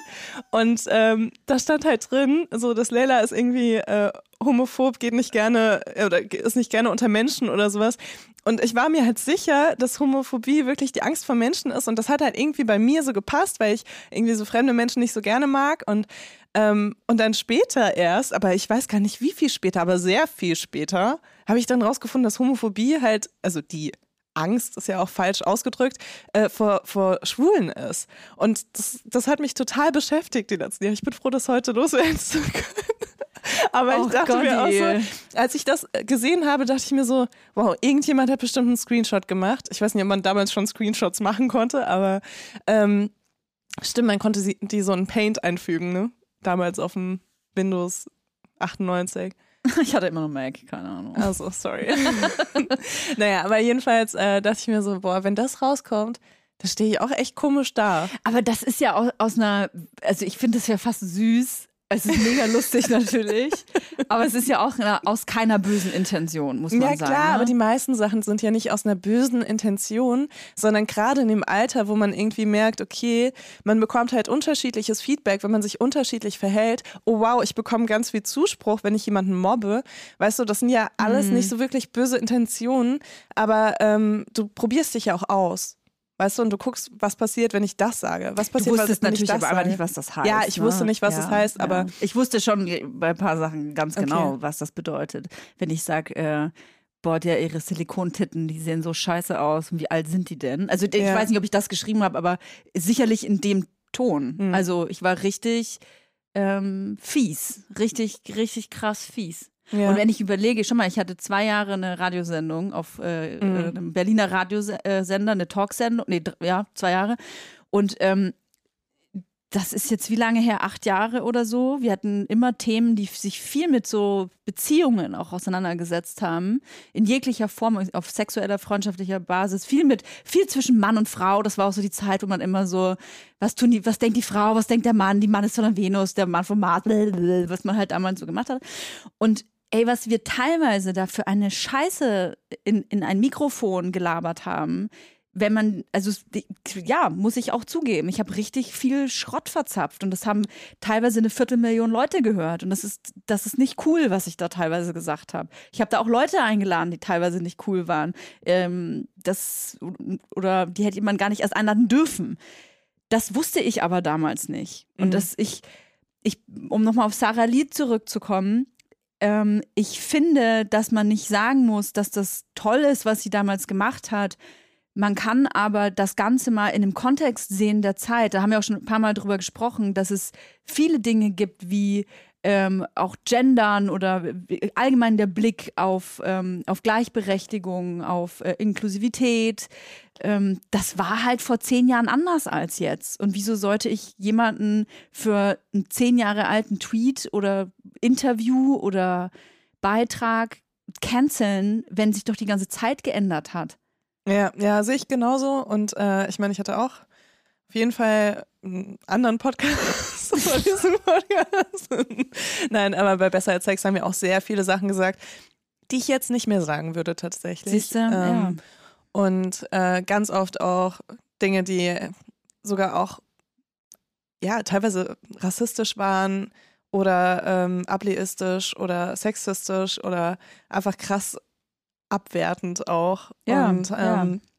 Und ähm, da stand halt drin, so dass Leila ist irgendwie äh, homophob, geht nicht gerne äh, oder ist nicht gerne unter Menschen oder sowas. Und ich war mir halt sicher, dass Homophobie wirklich die Angst vor Menschen ist. Und das hat halt irgendwie bei mir so gepasst, weil ich irgendwie so fremde Menschen nicht so gerne mag. Und, ähm, und dann später erst, aber ich weiß gar nicht wie viel später, aber sehr viel später, habe ich dann rausgefunden, dass Homophobie halt, also die Angst ist ja auch falsch ausgedrückt, äh, vor, vor Schwulen ist. Und das, das hat mich total beschäftigt die letzten Jahre. Ich bin froh, das heute loswerden zu können. Aber ich dachte mir auch so, als ich das gesehen habe, dachte ich mir so, wow, irgendjemand hat bestimmt einen Screenshot gemacht. Ich weiß nicht, ob man damals schon Screenshots machen konnte, aber ähm, stimmt, man konnte sie, die so in Paint einfügen, ne? Damals auf dem Windows 98.
Ich hatte immer noch Mac, keine Ahnung.
Also, sorry. naja, aber jedenfalls äh, dachte ich mir so, boah, wenn das rauskommt, da stehe ich auch echt komisch da.
Aber das ist ja aus, aus einer, also ich finde das ja fast süß. Es ist mega lustig natürlich, aber es ist ja auch na- aus keiner bösen Intention, muss man
Ja
sagen.
klar,
ne?
aber die meisten Sachen sind ja nicht aus einer bösen Intention, sondern gerade in dem Alter, wo man irgendwie merkt, okay, man bekommt halt unterschiedliches Feedback, wenn man sich unterschiedlich verhält. Oh wow, ich bekomme ganz viel Zuspruch, wenn ich jemanden mobbe. Weißt du, das sind ja alles
Mhm.
nicht so wirklich böse Intentionen, aber ähm, du probierst dich ja auch aus. Weißt du, und du guckst, was passiert, wenn ich das sage. Was
Du
passiert,
wusstest
wenn ich
natürlich aber
sage?
nicht, was das heißt.
Ja, ich
ne?
wusste nicht, was das heißt, aber-
Ich wusste schon bei ein paar Sachen ganz
Okay.
genau, was das bedeutet. Wenn ich sage, äh, boah, der, ihre Silikontitten, die sehen so scheiße aus. Und wie alt sind die denn? Also ich
Ja.
weiß nicht, ob ich das geschrieben habe, aber sicherlich in dem Ton.
Mhm.
Also ich war richtig ähm, fies. Richtig, richtig krass fies.
Ja.
Und wenn ich überlege, schon mal, ich hatte zwei Jahre eine Radiosendung auf äh,
Mhm.
äh, einem Berliner Radiosender, eine Talksendung, nee, ja, zwei Jahre. Und ähm, das ist jetzt wie lange her? Acht Jahre oder so. Wir hatten immer Themen, die sich viel mit so Beziehungen auch auseinandergesetzt haben. In jeglicher Form, auf sexueller, freundschaftlicher Basis. Viel mit, viel zwischen Mann und Frau. Das war auch so die Zeit, wo man immer so, was tun die, was denkt die Frau, was denkt der Mann? Die Mann ist von der Venus, der Mann vom Mars, was man halt damals so gemacht hat. Und ey, was wir teilweise da für eine Scheiße in, in ein Mikrofon gelabert haben, wenn man, also ja, muss ich auch zugeben, ich habe richtig viel Schrott verzapft und das haben teilweise eine Viertelmillion Leute gehört und das ist, das ist nicht cool, was ich da teilweise gesagt habe. Ich habe da auch Leute eingeladen, die teilweise nicht cool waren. Ähm, das oder die hätte man gar nicht erst einladen dürfen. Das wusste ich aber damals nicht und
Mhm.
dass ich ich, um nochmal auf Sarah Lied zurückzukommen, ähm, ich finde, dass man nicht sagen muss, dass das toll ist, was sie damals gemacht hat. Man kann aber das Ganze mal in einem Kontext sehen der Zeit. Da haben wir auch schon ein paar Mal drüber gesprochen, dass es viele Dinge gibt wie ähm, auch Gendern oder allgemein der Blick auf, ähm, auf Gleichberechtigung, auf äh, Inklusivität. Ähm, das war halt vor zehn Jahren anders als jetzt. Und wieso sollte ich jemanden für einen zehn Jahre alten Tweet oder Interview oder Beitrag canceln, wenn sich doch die ganze Zeit geändert hat?
Ja, ja, sehe ich genauso. Und äh, ich meine, ich hatte auch auf jeden Fall anderen Podcast vor diesem Podcast. Nein, aber bei Besser als Sex haben wir auch sehr viele Sachen gesagt, die ich jetzt nicht mehr sagen würde tatsächlich.
Siehst du? Ähm, ja.
Und äh, ganz oft auch Dinge, die sogar auch ja teilweise rassistisch waren oder ähm, ableistisch oder sexistisch oder einfach krass abwertend auch.
Ja,
und ähm,
ja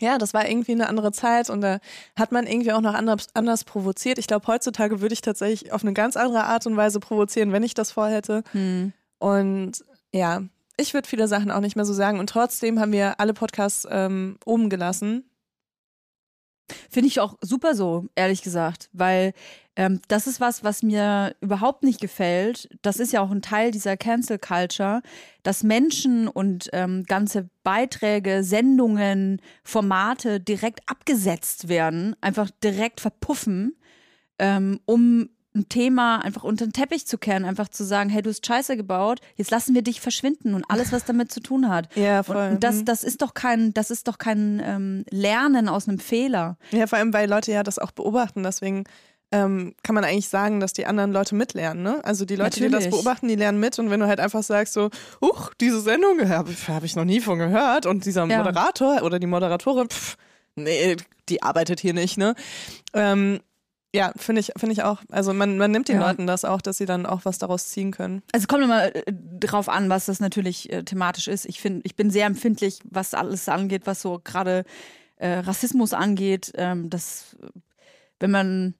ja, das war irgendwie eine andere Zeit und da hat man irgendwie auch noch anders, anders provoziert. Ich glaube, heutzutage würde ich tatsächlich auf eine ganz andere Art und Weise provozieren, wenn ich das vorhätte.
Hm.
Und ja, ich würde viele Sachen auch nicht mehr so sagen. Und trotzdem haben wir alle Podcasts ähm, oben gelassen.
Finde ich auch super so, ehrlich gesagt, weil ähm, das ist was, was mir überhaupt nicht gefällt. Das ist ja auch ein Teil dieser Cancel Culture, dass Menschen und ähm, ganze Beiträge, Sendungen, Formate direkt abgesetzt werden, einfach direkt verpuffen, ähm, um ein Thema einfach unter den Teppich zu kehren, einfach zu sagen, hey, du hast Scheiße gebaut, jetzt lassen wir dich verschwinden und alles, was damit zu tun hat.
Ja, voll.
Und das,
Mhm.
das ist doch kein, das ist doch kein ähm, Lernen aus einem Fehler.
Ja, vor allem, weil Leute ja das auch beobachten. Deswegen ähm, kann man eigentlich sagen, dass die anderen Leute mitlernen. Ne? Also die Leute, die das
Natürlich.
beobachten, die lernen mit. Und wenn du halt einfach sagst so, huch, diese Sendung habe hab ich noch nie von gehört. Und dieser
Ja.
Moderator oder die Moderatorin, pff, nee, die arbeitet hier nicht. Ne? Ähm, ja, finde ich, finde ich auch. Also man, man nimmt den
Ja.
Leuten das auch, dass sie dann auch was daraus ziehen können.
Also kommt immer äh, drauf an, was das natürlich äh, thematisch ist. Ich finde, ich bin sehr empfindlich, was alles angeht, was so gerade äh, Rassismus angeht. Ähm, das, äh, wenn man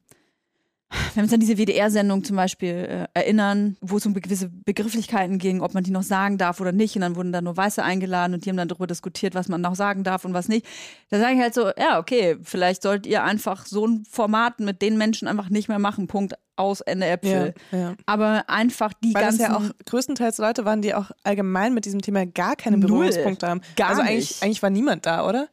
wenn wir uns an diese WDR-Sendung zum Beispiel äh, erinnern, wo es um gewisse Begrifflichkeiten ging, ob man die noch sagen darf oder nicht, und dann wurden da nur Weiße eingeladen und die haben dann darüber diskutiert, was man noch sagen darf und was nicht. Da sage ich halt so, ja, okay, vielleicht solltet ihr einfach so ein Format mit den Menschen einfach nicht mehr machen. Punkt aus, Ende Äpfel.
ja.
Aber einfach die
Weil das
ganzen
ja auch größtenteils Leute waren, die auch allgemein mit diesem Thema gar keine. Berührungspunkte haben.
Gar
also
nicht.
eigentlich, eigentlich war niemand da, oder?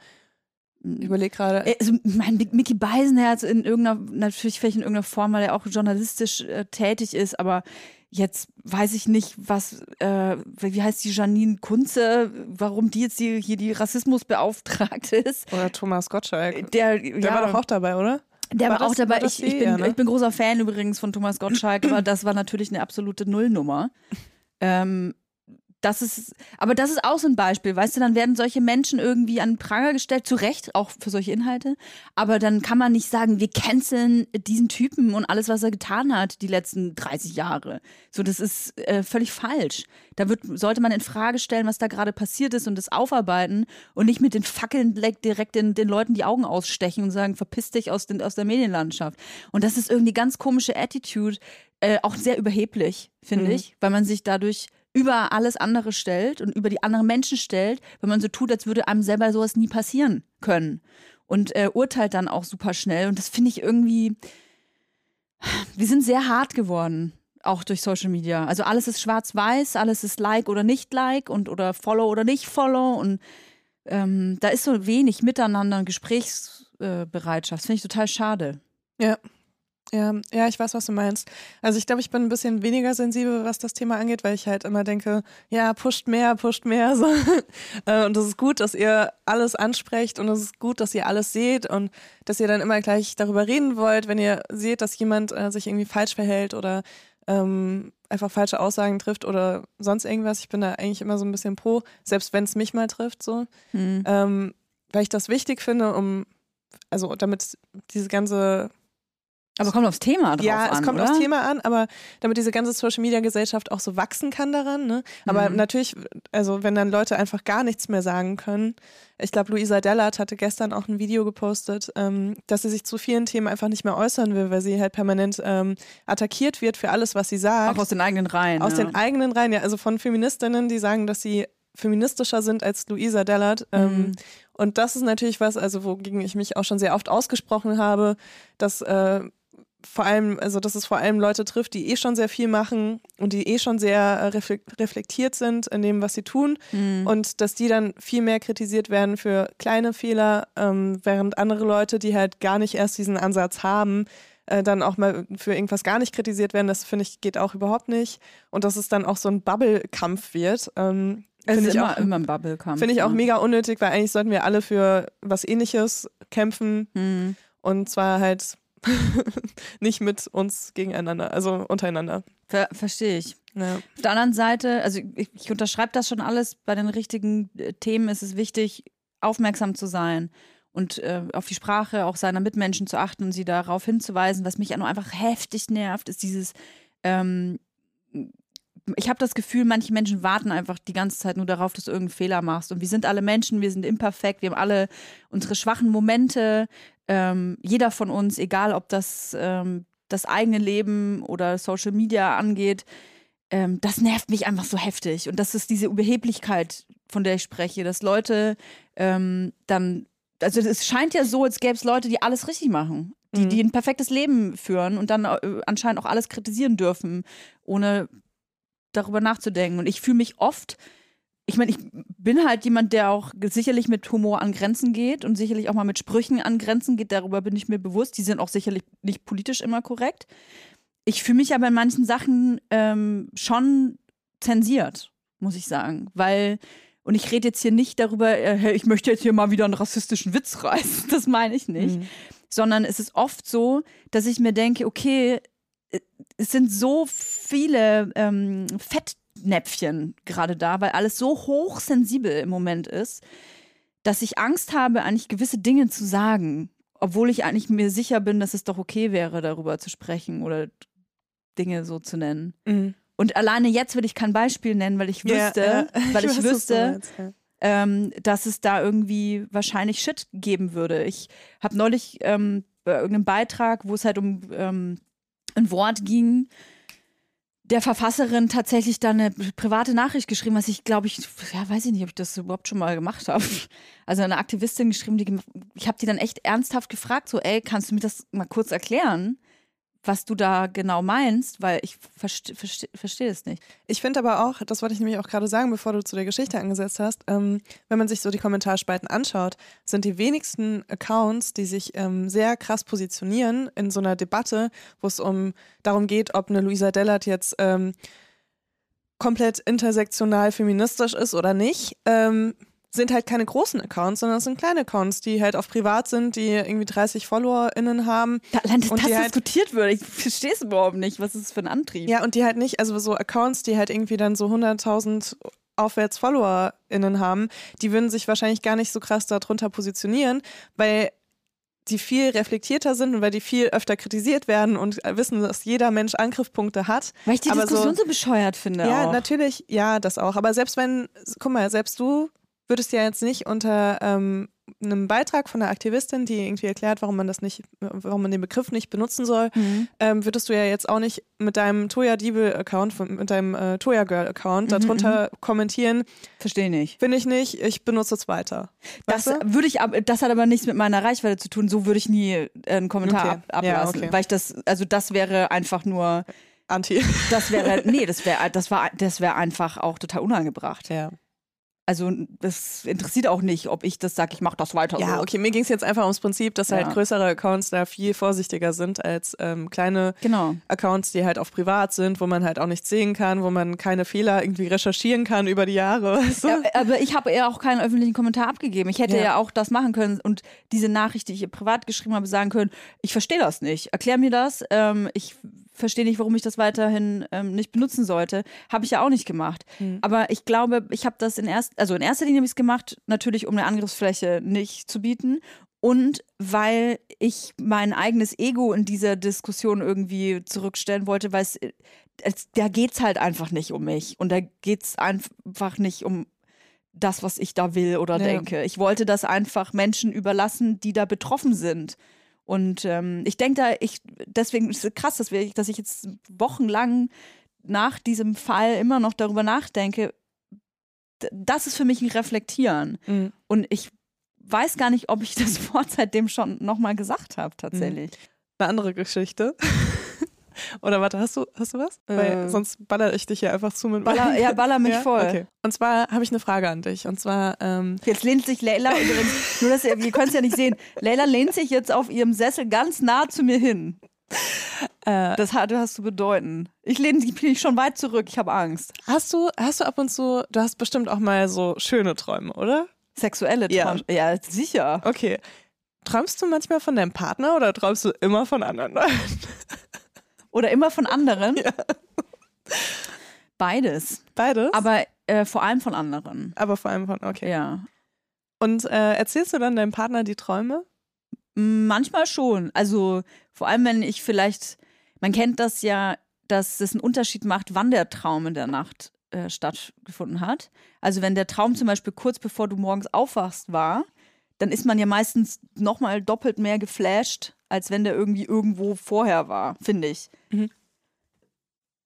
Ich überlege gerade.
Äh, Also mein Mick- Mickey Beisenherz in irgendeiner, natürlich vielleicht in irgendeiner Form, weil er auch journalistisch äh, tätig ist, aber jetzt weiß ich nicht, was, äh, wie heißt die Janine Kunze, warum die jetzt die, hier die Rassismusbeauftragte ist.
Oder Thomas Gottschalk.
Der,
Der
ja,
war doch auch dabei, oder?
der war,
war
auch
das-
dabei.
war
ich, ich, bin,
Ja, ne?
ich bin großer Fan übrigens von Thomas Gottschalk, aber das war natürlich eine absolute Nullnummer. Ähm, das ist, aber das ist auch so ein Beispiel, weißt du, dann werden solche Menschen irgendwie an Pranger gestellt, zu Recht, auch für solche Inhalte, aber dann kann man nicht sagen, wir canceln diesen Typen und alles, was er getan hat, die letzten 30 Jahre. So, das ist äh, völlig falsch. Da wird, sollte man in Frage stellen, was da gerade passiert ist und das aufarbeiten und nicht mit den Fackeln direkt direkt den, den Leuten die Augen ausstechen und sagen, verpiss dich aus, den, aus der Medienlandschaft. Und das ist irgendwie ganz komische Attitude, äh, auch sehr überheblich, finde
Mhm.
ich, weil man sich dadurch über alles andere stellt und über die anderen Menschen stellt, wenn man so tut, als würde einem selber sowas nie passieren können. Und äh, urteilt dann auch super schnell. Und das finde ich irgendwie, wir sind sehr hart geworden, auch durch Social Media. Also alles ist schwarz-weiß, alles ist Like oder nicht Like und oder Follow oder nicht Follow. Und ähm, da ist so wenig Miteinander und Gesprächsbereitschaft. Das finde ich total schade.
Ja. Ja, ja, ich weiß, was du meinst. Also ich glaube, ich bin ein bisschen weniger sensibel, was das Thema angeht, weil ich halt immer denke, ja, pusht mehr, pusht mehr. So. Äh, Und es ist gut, dass ihr alles ansprecht und es ist gut, dass ihr alles seht und dass ihr dann immer gleich darüber reden wollt, wenn ihr seht, dass jemand äh, sich irgendwie falsch verhält oder ähm, einfach falsche Aussagen trifft oder sonst irgendwas. Ich bin da eigentlich immer so ein bisschen pro, selbst wenn es mich mal trifft, so.
Hm.
ähm, weil ich das wichtig finde, um, also damit diese ganze
Aber kommt aufs Thema drauf
ja,
an,
es kommt
oder?
aufs Thema an, aber damit diese ganze Social-Media-Gesellschaft auch so wachsen kann daran. Ne? Aber
Mhm.
natürlich, also wenn dann Leute einfach gar nichts mehr sagen können. Ich glaube, Luisa Dellert hatte gestern auch ein Video gepostet, ähm, dass sie sich zu vielen Themen einfach nicht mehr äußern will, weil sie halt permanent ähm, attackiert wird für alles, was sie sagt.
Auch aus den eigenen Reihen.
Aus
ja.
den eigenen Reihen, ja, also von Feministinnen, die sagen, dass sie feministischer sind als Luisa Dellert. Ähm,
Mhm.
Und das ist natürlich was, also wogegen ich mich auch schon sehr oft ausgesprochen habe, dass äh, vor allem, also dass es vor allem Leute trifft, die eh schon sehr viel machen und die eh schon sehr äh, reflek- reflektiert sind in dem, was sie tun.
Mhm.
Und dass die dann viel mehr kritisiert werden für kleine Fehler, ähm, während andere Leute, die halt gar nicht erst diesen Ansatz haben, äh, dann auch mal für irgendwas gar nicht kritisiert werden. Das finde ich geht auch überhaupt nicht. Und dass es dann auch so ein Bubble-Kampf wird. Ähm,
es
finde
ist
ich
immer,
auch,
immer ein Bubble-Kampf.
finde ich auch
ja.
mega unnötig, weil eigentlich sollten wir alle für was ähnliches kämpfen.
Mhm.
Und zwar halt nicht mit uns gegeneinander, also untereinander.
Ver Verstehe ich.
Ja.
Auf der anderen Seite, also ich, ich unterschreibe das schon alles, bei den richtigen äh, Themen ist es wichtig, aufmerksam zu sein und äh, auf die Sprache auch seiner Mitmenschen zu achten und sie darauf hinzuweisen. Was mich ja nur einfach heftig nervt, ist dieses, ähm, ich habe das Gefühl, manche Menschen warten einfach die ganze Zeit nur darauf, dass du irgendeinen Fehler machst. Und wir sind alle Menschen, wir sind imperfekt, wir haben alle unsere schwachen Momente. Ähm, jeder von uns, egal ob das ähm, das eigene Leben oder Social Media angeht, ähm, das nervt mich einfach so heftig. Und das ist diese Überheblichkeit, von der ich spreche, dass Leute ähm, dann, also es scheint ja so, als gäbe es Leute, die alles richtig machen, die,
Mhm.
die ein perfektes Leben führen und dann äh, anscheinend auch alles kritisieren dürfen, ohne darüber nachzudenken. Und ich fühle mich oft, ich meine, ich bin halt jemand, der auch sicherlich mit Humor an Grenzen geht und sicherlich auch mal mit Sprüchen an Grenzen geht, darüber bin ich mir bewusst. Die sind auch sicherlich nicht politisch immer korrekt. Ich fühle mich aber in manchen Sachen ähm, schon zensiert, muss ich sagen. Weil, und ich rede jetzt hier nicht darüber, äh, hey, ich möchte jetzt hier mal wieder einen rassistischen Witz reißen. Das meine ich nicht.
Mhm.
Sondern es ist oft so, dass ich mir denke, okay, äh, es sind so viele ähm, Fettnäpfchen gerade da, weil alles so hochsensibel im Moment ist, dass ich Angst habe, eigentlich gewisse Dinge zu sagen, obwohl ich eigentlich mir sicher bin, dass es doch okay wäre, darüber zu sprechen oder Dinge so zu nennen.
Mhm.
Und alleine jetzt will ich kein Beispiel nennen, weil ich
Ja,
wüsste,
ja.
weil ich,
du
wüsste,
meinst, ja.
ähm, dass es da irgendwie wahrscheinlich Shit geben würde. Ich habe neulich ähm, bei irgendeinem Beitrag, wo es halt um ähm, ein Wort ging, der Verfasserin tatsächlich dann eine private Nachricht geschrieben, was ich glaube ich, ja, weiß ich nicht, ob ich das überhaupt schon mal gemacht habe. Also eine Aktivistin geschrieben, die, ich habe die dann echt ernsthaft gefragt, so, ey, kannst du mir das mal kurz erklären, was du da genau meinst, weil ich verstehe verste, versteh es nicht.
Ich finde aber auch, das wollte ich nämlich auch gerade sagen, bevor du zu der Geschichte angesetzt hast, ähm, wenn man sich so die Kommentarspalten anschaut, sind die wenigsten Accounts, die sich ähm, sehr krass positionieren in so einer Debatte, wo es um darum geht, ob eine Luisa Dellert jetzt ähm, komplett intersektional feministisch ist oder nicht. Sind halt keine großen Accounts, sondern es sind kleine Accounts, die halt auf privat sind, die irgendwie 30 FollowerInnen haben.
Da, allein, dass
Und
das
halt-
diskutiert wird, ich verstehe es überhaupt nicht. Was ist das für ein Antrieb?
Ja, und die halt nicht, also so Accounts, die halt irgendwie dann so 100.000 aufwärts FollowerInnen haben, die würden sich wahrscheinlich gar nicht so krass darunter positionieren, weil die viel reflektierter sind und weil die viel öfter kritisiert werden und wissen, dass jeder Mensch Angriffspunkte hat.
Weil ich die
Aber so-
Diskussion so, bescheuert finde.
Ja,
auch.
natürlich, ja, das auch. Aber selbst wenn, guck mal, selbst du würdest ja jetzt nicht unter ähm, einem Beitrag von einer Aktivistin, die irgendwie erklärt, warum man das nicht, warum man den Begriff nicht benutzen soll,
Mhm.
ähm, würdest du ja jetzt auch nicht mit deinem Toya Diebel-Account, von- mit deinem äh, Toya Girl-Account
Mhm,
darunter kommentieren,
Verstehe nicht.
finde ich nicht, ich benutze es weiter.
Das
Weißt du?
würde ich ab, das hat aber nichts mit meiner Reichweite zu tun. So würde ich nie äh, einen Kommentar
Okay.
ab,
Ja,
ablassen,
okay.
weil ich das, also das wäre einfach nur,
Anti.
das wäre, nee, das wäre, das war, das wäre einfach auch total unangebracht.
Ja.
Also das interessiert auch nicht, ob ich das sage, ich mache das weiter.
Ja,
so.
okay, mir ging es jetzt einfach ums Prinzip, dass
Ja.
halt größere Accounts da viel vorsichtiger sind als ähm, kleine
Genau.
Accounts, die halt auf privat sind, wo man halt auch nichts sehen kann, wo man keine Fehler irgendwie recherchieren kann über die Jahre. Weißt du?
Ja, aber ich habe ja auch keinen öffentlichen Kommentar abgegeben. Ich hätte
Ja.
ja. auch das machen können und diese Nachricht, die ich privat geschrieben habe, sagen können, ich verstehe das nicht. Erklär mir das. Ähm, ich verstehe nicht, warum ich das weiterhin ähm, nicht benutzen sollte. Habe ich ja auch nicht gemacht.
Hm.
Aber ich glaube, ich habe das in erst, also in erster Linie habe ich es gemacht, natürlich um eine Angriffsfläche nicht zu bieten und weil ich mein eigenes Ego in dieser Diskussion irgendwie zurückstellen wollte, weil es, es da geht's halt einfach nicht um mich und da geht's einfach nicht um das, was ich da will oder
Ja.
denke. Ich wollte das einfach Menschen überlassen, die da betroffen sind. Und ähm, ich denke da, ich, deswegen ist es krass, dass, wir, dass ich jetzt wochenlang nach diesem Fall immer noch darüber nachdenke. Das ist für mich ein Reflektieren.
Mhm.
Und ich weiß gar nicht, ob ich das Wort seitdem schon nochmal gesagt habe, tatsächlich.
Eine andere Geschichte. Oder warte, hast du, hast du was? Weil
Äh.
sonst baller ich dich hier einfach zu mit
Baller, ja, baller mich
Ja?
voll.
Okay. Und zwar habe ich eine Frage an dich. Und zwar, ähm,
Jetzt lehnt sich Leila übrigens, nur dass ihr, ihr könnt es ja nicht sehen, Leila lehnt sich jetzt auf ihrem Sessel ganz nah zu mir hin.
äh,
Das hat, hast zu bedeuten. Ich lehne mich schon weit zurück, ich habe Angst.
hast du, hast du ab und zu, du hast bestimmt auch mal so schöne Träume, oder?
Sexuelle
Ja.
Träume. Ja. sicher.
Okay. Träumst du manchmal von deinem Partner oder träumst du immer von anderen Leuten?
Oder immer von anderen. Beides.
Beides?
Aber äh, vor allem von anderen.
aber vor allem von, okay.
Ja.
Und äh, erzählst du dann deinem Partner die Träume?
Manchmal schon. Also vor allem, wenn ich vielleicht, man kennt das ja, dass es einen Unterschied macht, wann der Traum in der Nacht äh, stattgefunden hat. Also wenn der Traum zum Beispiel kurz bevor du morgens aufwachst war, dann ist man ja meistens nochmal doppelt mehr geflasht, als wenn der irgendwie irgendwo vorher war, finde ich.
Mhm.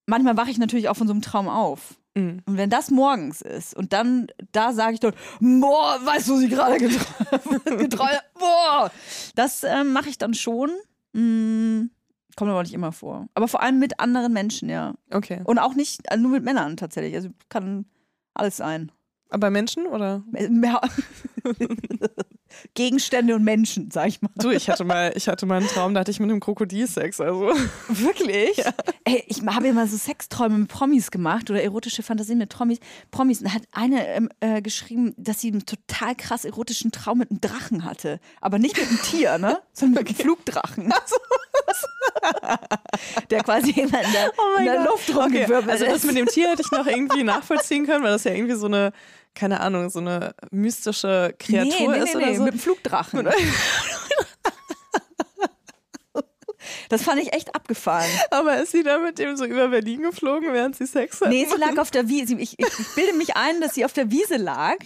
Manchmal wache ich natürlich auch von so einem Traum auf.
Mhm.
Und wenn das morgens ist und dann, da sage ich dann, boah, weißt du, was ich gerade geträumt? Boah, das ähm, mache ich dann schon. Mm, kommt aber nicht immer vor. Aber vor allem mit anderen Menschen, ja.
Okay.
Und auch nicht, also nur mit Männern tatsächlich. Also kann alles sein.
Aber Menschen oder?
Mehr- Gegenstände und Menschen, sag ich mal.
Du, ich hatte mal, ich hatte mal einen Traum, da hatte ich mit einem Krokodil Sex, also.
Wirklich? Ey, ich habe ja mal so Sexträume mit Promis gemacht oder erotische Fantasien mit Promis. Promis. Und da hat eine ähm, äh, geschrieben, dass sie einen total krass erotischen Traum mit einem Drachen hatte. Aber nicht mit einem Tier, ne? Sondern mit einem Flugdrachen. Der quasi immer in der, in der Luft
Oh Okay,
rumgewirbelt
also das mit dem Tier hätte ich noch irgendwie nachvollziehen können, weil das ja irgendwie so eine, keine Ahnung, so eine mystische Kreatur
nee, nee,
ist
nee,
oder so.
mit dem Flugdrachen. Das fand ich echt abgefahren.
Aber ist sie da mit dem so über Berlin geflogen, während sie Sex hatten?
Nee, sie lag auf der Wiese. Ich, ich, ich bilde mich ein, dass sie auf der Wiese lag,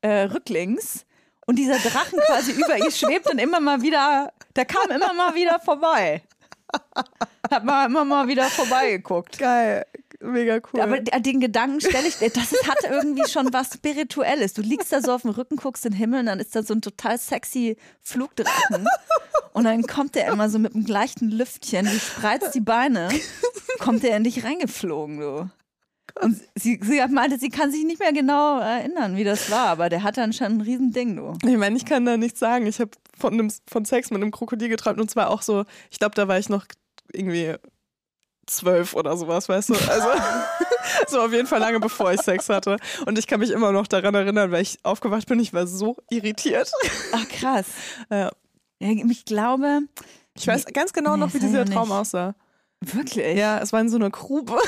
äh, rücklings. Und dieser Drachen quasi über ihr schwebt und immer mal wieder, der kam immer mal wieder vorbei. Hat mal immer mal wieder vorbeigeguckt.
Geil, mega cool.
Aber den Gedanken stelle ich, das ist, hat irgendwie schon was Spirituelles. Du liegst da so auf dem Rücken, guckst in den Himmel und dann ist da so ein total sexy Flugdrachen. Und dann kommt der immer so mit einem leichten Lüftchen, du spreizt die Beine, kommt der in dich reingeflogen, du. Und sie, sie meinte, sie kann sich nicht mehr genau erinnern, wie das war, aber der hatte anscheinend ein Riesending, du.
ich meine, ich kann da nichts sagen. Ich habe von, einem- von Sex mit einem Krokodil geträumt und zwar auch so, ich glaube, da war ich noch irgendwie zwölf oder sowas, weißt du? Also so auf jeden Fall lange bevor ich Sex hatte. Und ich kann mich immer noch daran erinnern, weil ich aufgewacht bin, ich war so irritiert.
Ach, krass.
Ja.
Ich glaube,
Ich weiß ganz genau
Nee,
noch, wie dieser Traum
nicht.
aussah.
wirklich.
Ja, es war in so einer Grube.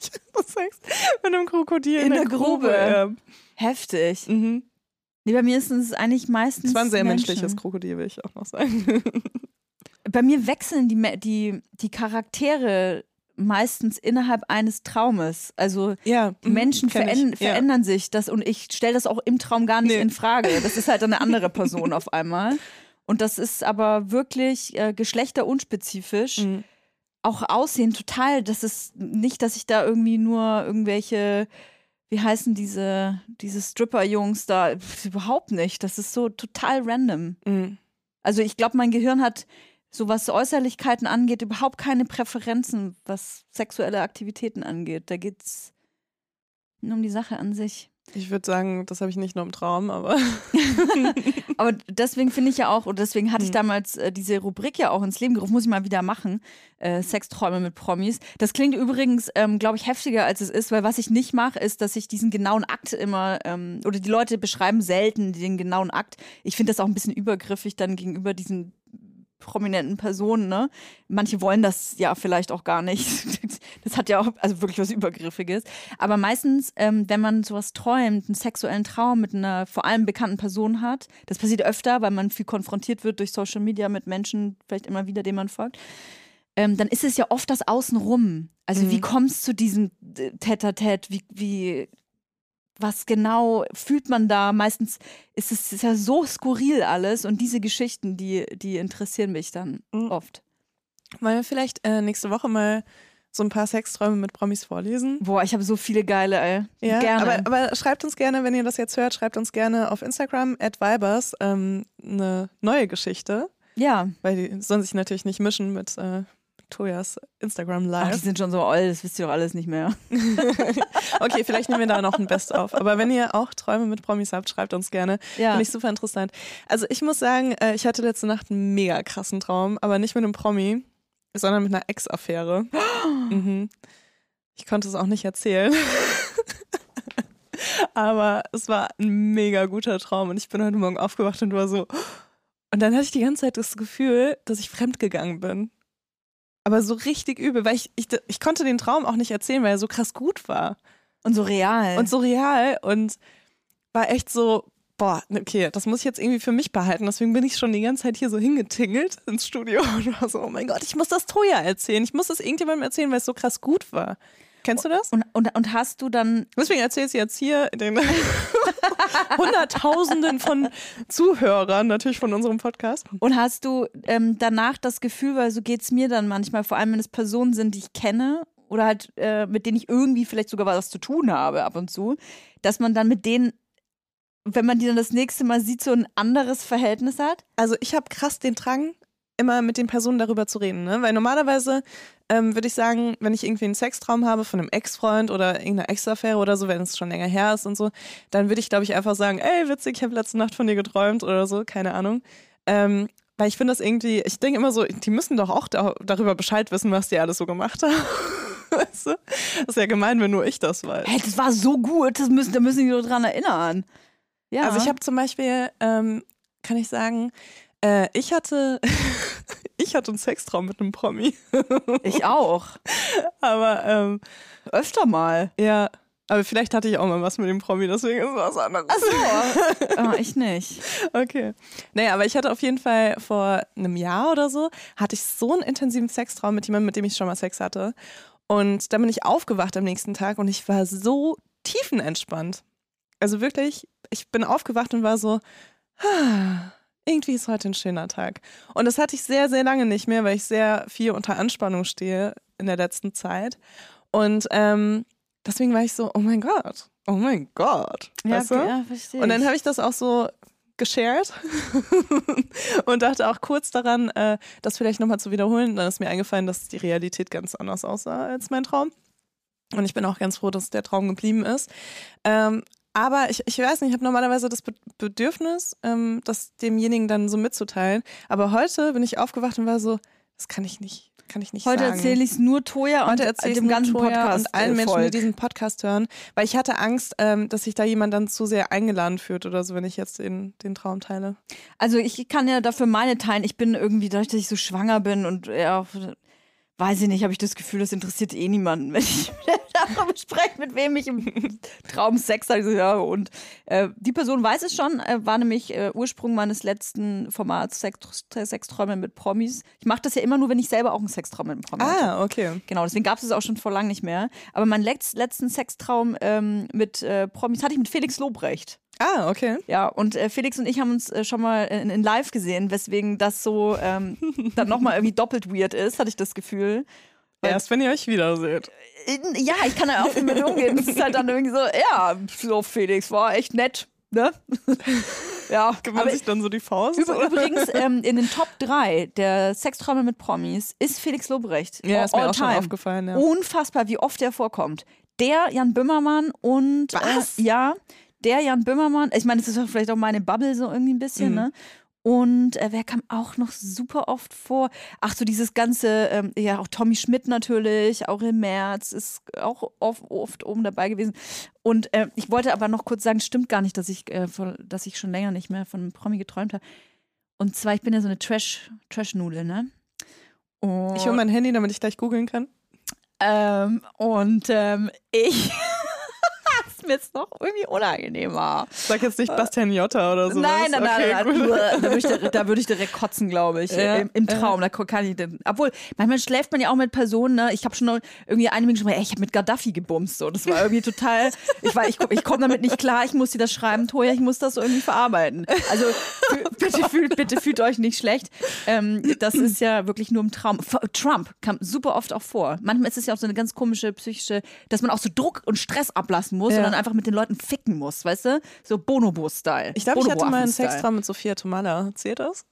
Ich hatte Sex mit einem Krokodil in,
In
der
der
Grube.
Grube.
Ja.
Heftig.
Mhm.
Nee, bei mir ist es eigentlich meistens.
Es war ein sehr
Menschen.
menschliches Krokodil, will ich auch noch sagen.
Bei mir wechseln die, die, die Charaktere meistens innerhalb eines Traumes. Also
ja,
die Menschen veränd
ich. Ja.
verändern sich das und ich stelle das auch im Traum gar nicht
Nee.
in Frage. Das ist halt eine andere Person auf einmal. Und das ist aber wirklich äh, geschlechterunspezifisch.
Mhm.
Auch Aussehen total. Das ist nicht, dass ich da irgendwie nur irgendwelche, wie heißen diese, diese Stripper-Jungs da, Pff, überhaupt nicht. Das ist so total random.
Mhm.
Also ich glaube, mein Gehirn hat, so was Äußerlichkeiten angeht, überhaupt keine Präferenzen, was sexuelle Aktivitäten angeht. Da geht's nur um die Sache an sich.
Ich würde sagen, das habe ich nicht nur im Traum, aber
Aber deswegen finde ich ja auch, und deswegen hatte ich
Mhm.
damals äh, diese Rubrik ja auch ins Leben gerufen, muss ich mal wieder machen, äh, Sexträume mit Promis. Das klingt übrigens, ähm, glaube ich, heftiger als es ist, weil was ich nicht mache, ist, dass ich diesen genauen Akt immer, ähm, oder die Leute beschreiben selten den genauen Akt. Ich finde das auch ein bisschen übergriffig dann gegenüber diesen prominenten Personen, ne? Manche wollen das ja vielleicht auch gar nicht. Das hat ja auch also wirklich was Übergriffiges. Aber meistens, ähm, wenn man sowas träumt, einen sexuellen Traum mit einer vor allem bekannten Person hat, das passiert öfter, weil man viel konfrontiert wird durch Social Media mit Menschen, vielleicht immer wieder, denen man folgt, ähm, dann ist es ja oft das Außenrum. Also
Mhm.
wie kommst du zu diesem äh, Tête-à-Tête? Wie, wie, was genau fühlt man da? Meistens ist es ist ja so skurril alles und diese Geschichten, die, die interessieren mich dann
Mhm.
oft.
Wollen wir vielleicht äh, nächste Woche mal so ein paar Sexträume mit Promis vorlesen?
Boah, ich habe so viele geile, ey.
Ja,
Gerne.
Aber, aber schreibt uns gerne, wenn ihr das jetzt hört, schreibt uns gerne auf Instagram at Vibers ähm, eine neue Geschichte,
ja.
weil die sollen sich natürlich nicht mischen mit äh, Tojas Instagram
Ach, die
Live.
sind schon so alt, das wisst ihr doch alles nicht mehr.
okay, vielleicht nehmen wir da noch ein Best auf. Aber wenn ihr auch Träume mit Promis habt, schreibt uns gerne.
Ja.
Finde ich super interessant. Also ich muss sagen, äh, ich hatte letzte Nacht einen mega krassen Traum, aber nicht mit einem Promi, sondern mit einer Ex-Affäre. mhm. Ich konnte es auch nicht erzählen. aber es war ein mega guter Traum und ich bin heute Morgen aufgewacht und war so. Und dann hatte ich die ganze Zeit das Gefühl, dass ich fremdgegangen bin. Aber so richtig übel, weil ich, ich, ich konnte den Traum auch nicht erzählen, weil er so krass gut war
Und so real.
und so real und war echt so, boah, okay, das muss ich jetzt irgendwie für mich behalten. Deswegen bin ich schon die ganze Zeit hier so hingetingelt ins Studio und war so, oh mein Gott, ich muss das Toya erzählen. Ich muss das irgendjemandem erzählen, weil es so krass gut war. Kennst du das?
und, und, und hast du dann
Deswegen erzähle ich jetzt hier den Hunderttausenden von Zuhörern natürlich von unserem Podcast.
Und hast du ähm, danach das Gefühl, weil so geht es mir dann manchmal, vor allem wenn es Personen sind, die ich kenne oder halt äh, mit denen ich irgendwie vielleicht sogar was zu tun habe ab und zu, dass man dann mit denen, wenn man die dann das nächste Mal sieht, so ein anderes Verhältnis hat?
Also ich habe krass den Drang, immer mit den Personen darüber zu reden. Ne? Weil normalerweise ähm, würde ich sagen, wenn ich irgendwie einen Sextraum habe von einem Ex-Freund oder irgendeiner Ex-Affäre oder so, wenn es schon länger her ist und so, dann würde ich, glaube ich, einfach sagen, ey, witzig, ich habe letzte Nacht von dir geträumt oder so, keine Ahnung. Ähm, weil ich finde das irgendwie, ich denke immer so, die müssen doch auch da, darüber Bescheid wissen, was die alles so gemacht haben. Weißt du? Das ist ja gemein, wenn nur ich das weiß.
Hey, das war so gut, das müssen, da müssen die nur dran erinnern. Ja.
Also ich habe zum Beispiel, ähm, kann ich sagen, äh, ich hatte, ich hatte einen Sextraum mit einem Promi.
ich auch.
Aber ähm,
Öfter mal.
ja, aber vielleicht hatte ich auch mal was mit dem Promi, deswegen ist es was anderes.
Ah, ich nicht.
Okay. Naja, aber ich hatte auf jeden Fall vor einem Jahr oder so, hatte ich so einen intensiven Sextraum mit jemandem, mit dem ich schon mal Sex hatte. Und dann bin ich aufgewacht am nächsten Tag und ich war so tiefenentspannt. Also wirklich, ich bin aufgewacht und war so, ah, irgendwie ist heute ein schöner Tag. Und das hatte ich sehr, sehr lange nicht mehr, weil ich sehr viel unter Anspannung stehe in der letzten Zeit. Und ähm, deswegen war ich so, oh mein Gott, oh mein Gott. weißt du?
ja verstehe.
Und dann habe ich das auch so geshared und dachte auch kurz daran, äh, das vielleicht nochmal zu wiederholen. Dann ist mir eingefallen, dass die Realität ganz anders aussah als mein Traum. Und ich bin auch ganz froh, dass der Traum geblieben ist. Ähm, aber ich, ich weiß nicht, ich habe normalerweise das Be Bedürfnis, ähm, das demjenigen dann so mitzuteilen. Aber heute bin ich aufgewacht und war so, das kann ich nicht, kann ich nicht
Heute erzähle ich es nur Toja und dem ganzen
Toya
Podcast
und allen
äh,
Menschen, die diesen Podcast hören, weil ich hatte Angst, ähm, dass sich da jemand dann zu sehr eingeladen fühlt oder so, wenn ich jetzt den, den Traum teile.
Also ich kann ja dafür meine teilen. Ich bin irgendwie, dadurch, dass ich so schwanger bin und ja, weiß ich nicht, habe ich das Gefühl, das interessiert eh niemanden, wenn ich darüber spreche, mit wem ich im Traum Sex habe. Und äh, die Person weiß es schon, äh, war nämlich äh, Ursprung meines letzten Formats Sex, Sexträume mit Promis. Ich mache das ja immer nur, wenn ich selber auch einen Sextraum mit einem Promi hatte.
Ah, okay.
Genau, deswegen gab es es auch schon vor lang nicht mehr. Aber meinen letz letzten Sextraum ähm, mit äh, Promis hatte ich mit Felix Lobrecht.
Ah, okay.
Ja, und äh, Felix und ich haben uns äh, schon mal in, in live gesehen, weswegen das so ähm, dann nochmal irgendwie doppelt weird ist, hatte ich das Gefühl.
Erst wenn ihr euch wiederseht.
In, ja, ich kann da auch mit umgehen. Das ist halt dann irgendwie so, ja, so Felix war echt nett, ne? ja,
Gibt man sich dann so die Faust? oder?
übrigens ähm, in den Top 3 der Sexträume mit Promis ist Felix Lobrecht.
ja,
All-
ist mir
all
auch schon aufgefallen. Ja.
Unfassbar, wie oft der vorkommt. Der Jan Böhmermann und
Was?
Äh, ja, der Jan Böhmermann. Ich meine, das ist vielleicht auch meine Bubble so irgendwie ein bisschen,
Mhm.
ne? Und äh, wer kam auch noch super oft vor? Ach so, dieses ganze, ähm, ja, auch Tommy Schmidt natürlich, auch im März ist auch oft, oft oben dabei gewesen. Und äh, ich wollte aber noch kurz sagen, stimmt gar nicht, dass ich, äh, von, dass ich schon länger nicht mehr von einem Promi geträumt habe. Und zwar, ich bin ja so eine Trash, Trash-Nudel, ne? Und,
Ich hole mein Handy, damit ich gleich googeln kann.
ähm, und ähm, ich. Mir jetzt noch irgendwie unangenehmer.
Sag jetzt nicht Bastian Jotta oder so.
Nein, nein,
okay,
nein, nein. Da würde ich, direkt- da würde ich direkt kotzen, glaube ich.
Ja,
Im, Im Traum. Da kann ich, obwohl, manchmal schläft man ja auch mit Personen, ne? Ich habe schon irgendwie eine Minute geschrieben, ey, ich habe mit Gaddafi gebumst. So. Das war irgendwie total. Ich, war- ich, ich komme damit nicht klar, ich muss dir das schreiben, Toja, ich muss das irgendwie verarbeiten. Also bitte fühlt, bitte fühlt euch nicht schlecht. Ähm, das ist ja wirklich nur im Traum. Trump kam super oft auch vor. Manchmal ist es ja auch so eine ganz komische psychische, dass man auch so Druck und Stress ablassen muss
Ja.
und dann einfach mit den Leuten ficken muss, weißt du? So Bonobo-Style.
Ich glaube, ich hatte mal einen. Sextraum mit Sophia Tomala. Zählt das?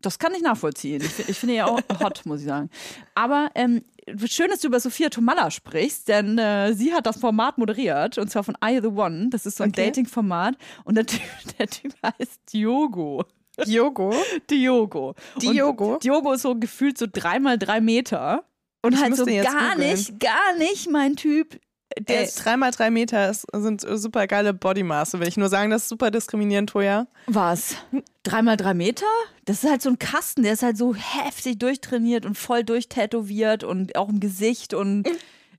Das kann ich nachvollziehen. Ich, ich finde ja auch hot, muss ich sagen. Aber ähm, schön, dass du über Sophia Tomalla sprichst, denn äh, sie hat das Format moderiert und zwar von I The One. Das ist so ein
Okay.
Dating-Format und der Typ, der typ heißt Diogo.
Yogo.
Diogo.
Diogo?
Und Diogo ist so gefühlt so dreimal drei Meter und
Ich
halt so gar
googeln.
nicht, gar nicht mein Typ. Der
Der drei mal drei Meter ist, sind super geile Bodymaße, will ich nur sagen. Das ist super diskriminierend, Toja.
Was? Dreimal drei Meter? Das ist halt so ein Kasten, der ist halt so heftig durchtrainiert und voll durchtätowiert und auch im Gesicht und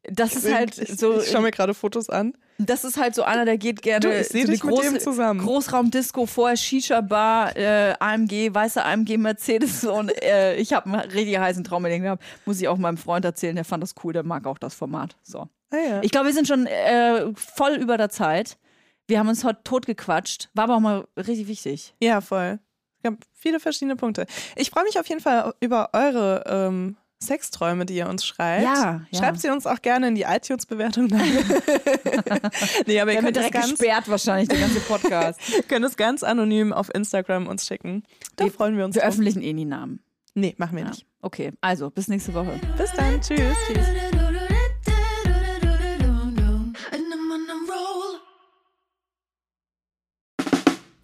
das ist halt
ich,
so.
Ich schaue mir gerade Fotos an.
Das ist halt so einer, der geht gerne
Du, ich seh
so
dich mit dem zusammen.
Großraumdisco, vorher Shisha-Bar, äh, AMG, weißer AMG Mercedes und äh, ich habe einen richtig heißen Traum mit dem gehabt. Muss ich auch meinem Freund erzählen, der fand das cool, der mag auch das Format. So.
Ja.
Ich glaube, wir sind schon äh, voll über der Zeit. Wir haben uns heute totgequatscht, war aber auch mal richtig wichtig.
ja, voll. Es gab viele verschiedene Punkte. Ich freue mich auf jeden Fall über eure ähm, Sexträume, die ihr uns schreibt.
Ja, ja.
Schreibt sie uns auch gerne in die iTunes-Bewertung. nee, aber ihr könnt
direkt
ganz,
gesperrt wahrscheinlich, der ganze Podcast.
könnt es ganz anonym auf Instagram uns schicken. Da
Wir-
freuen wir uns
Wir öffentlichen eh nie Namen.
Nee, machen wir
Ja.
nicht.
Okay, also bis nächste Woche.
Bis dann. Tschüss. Tschüss.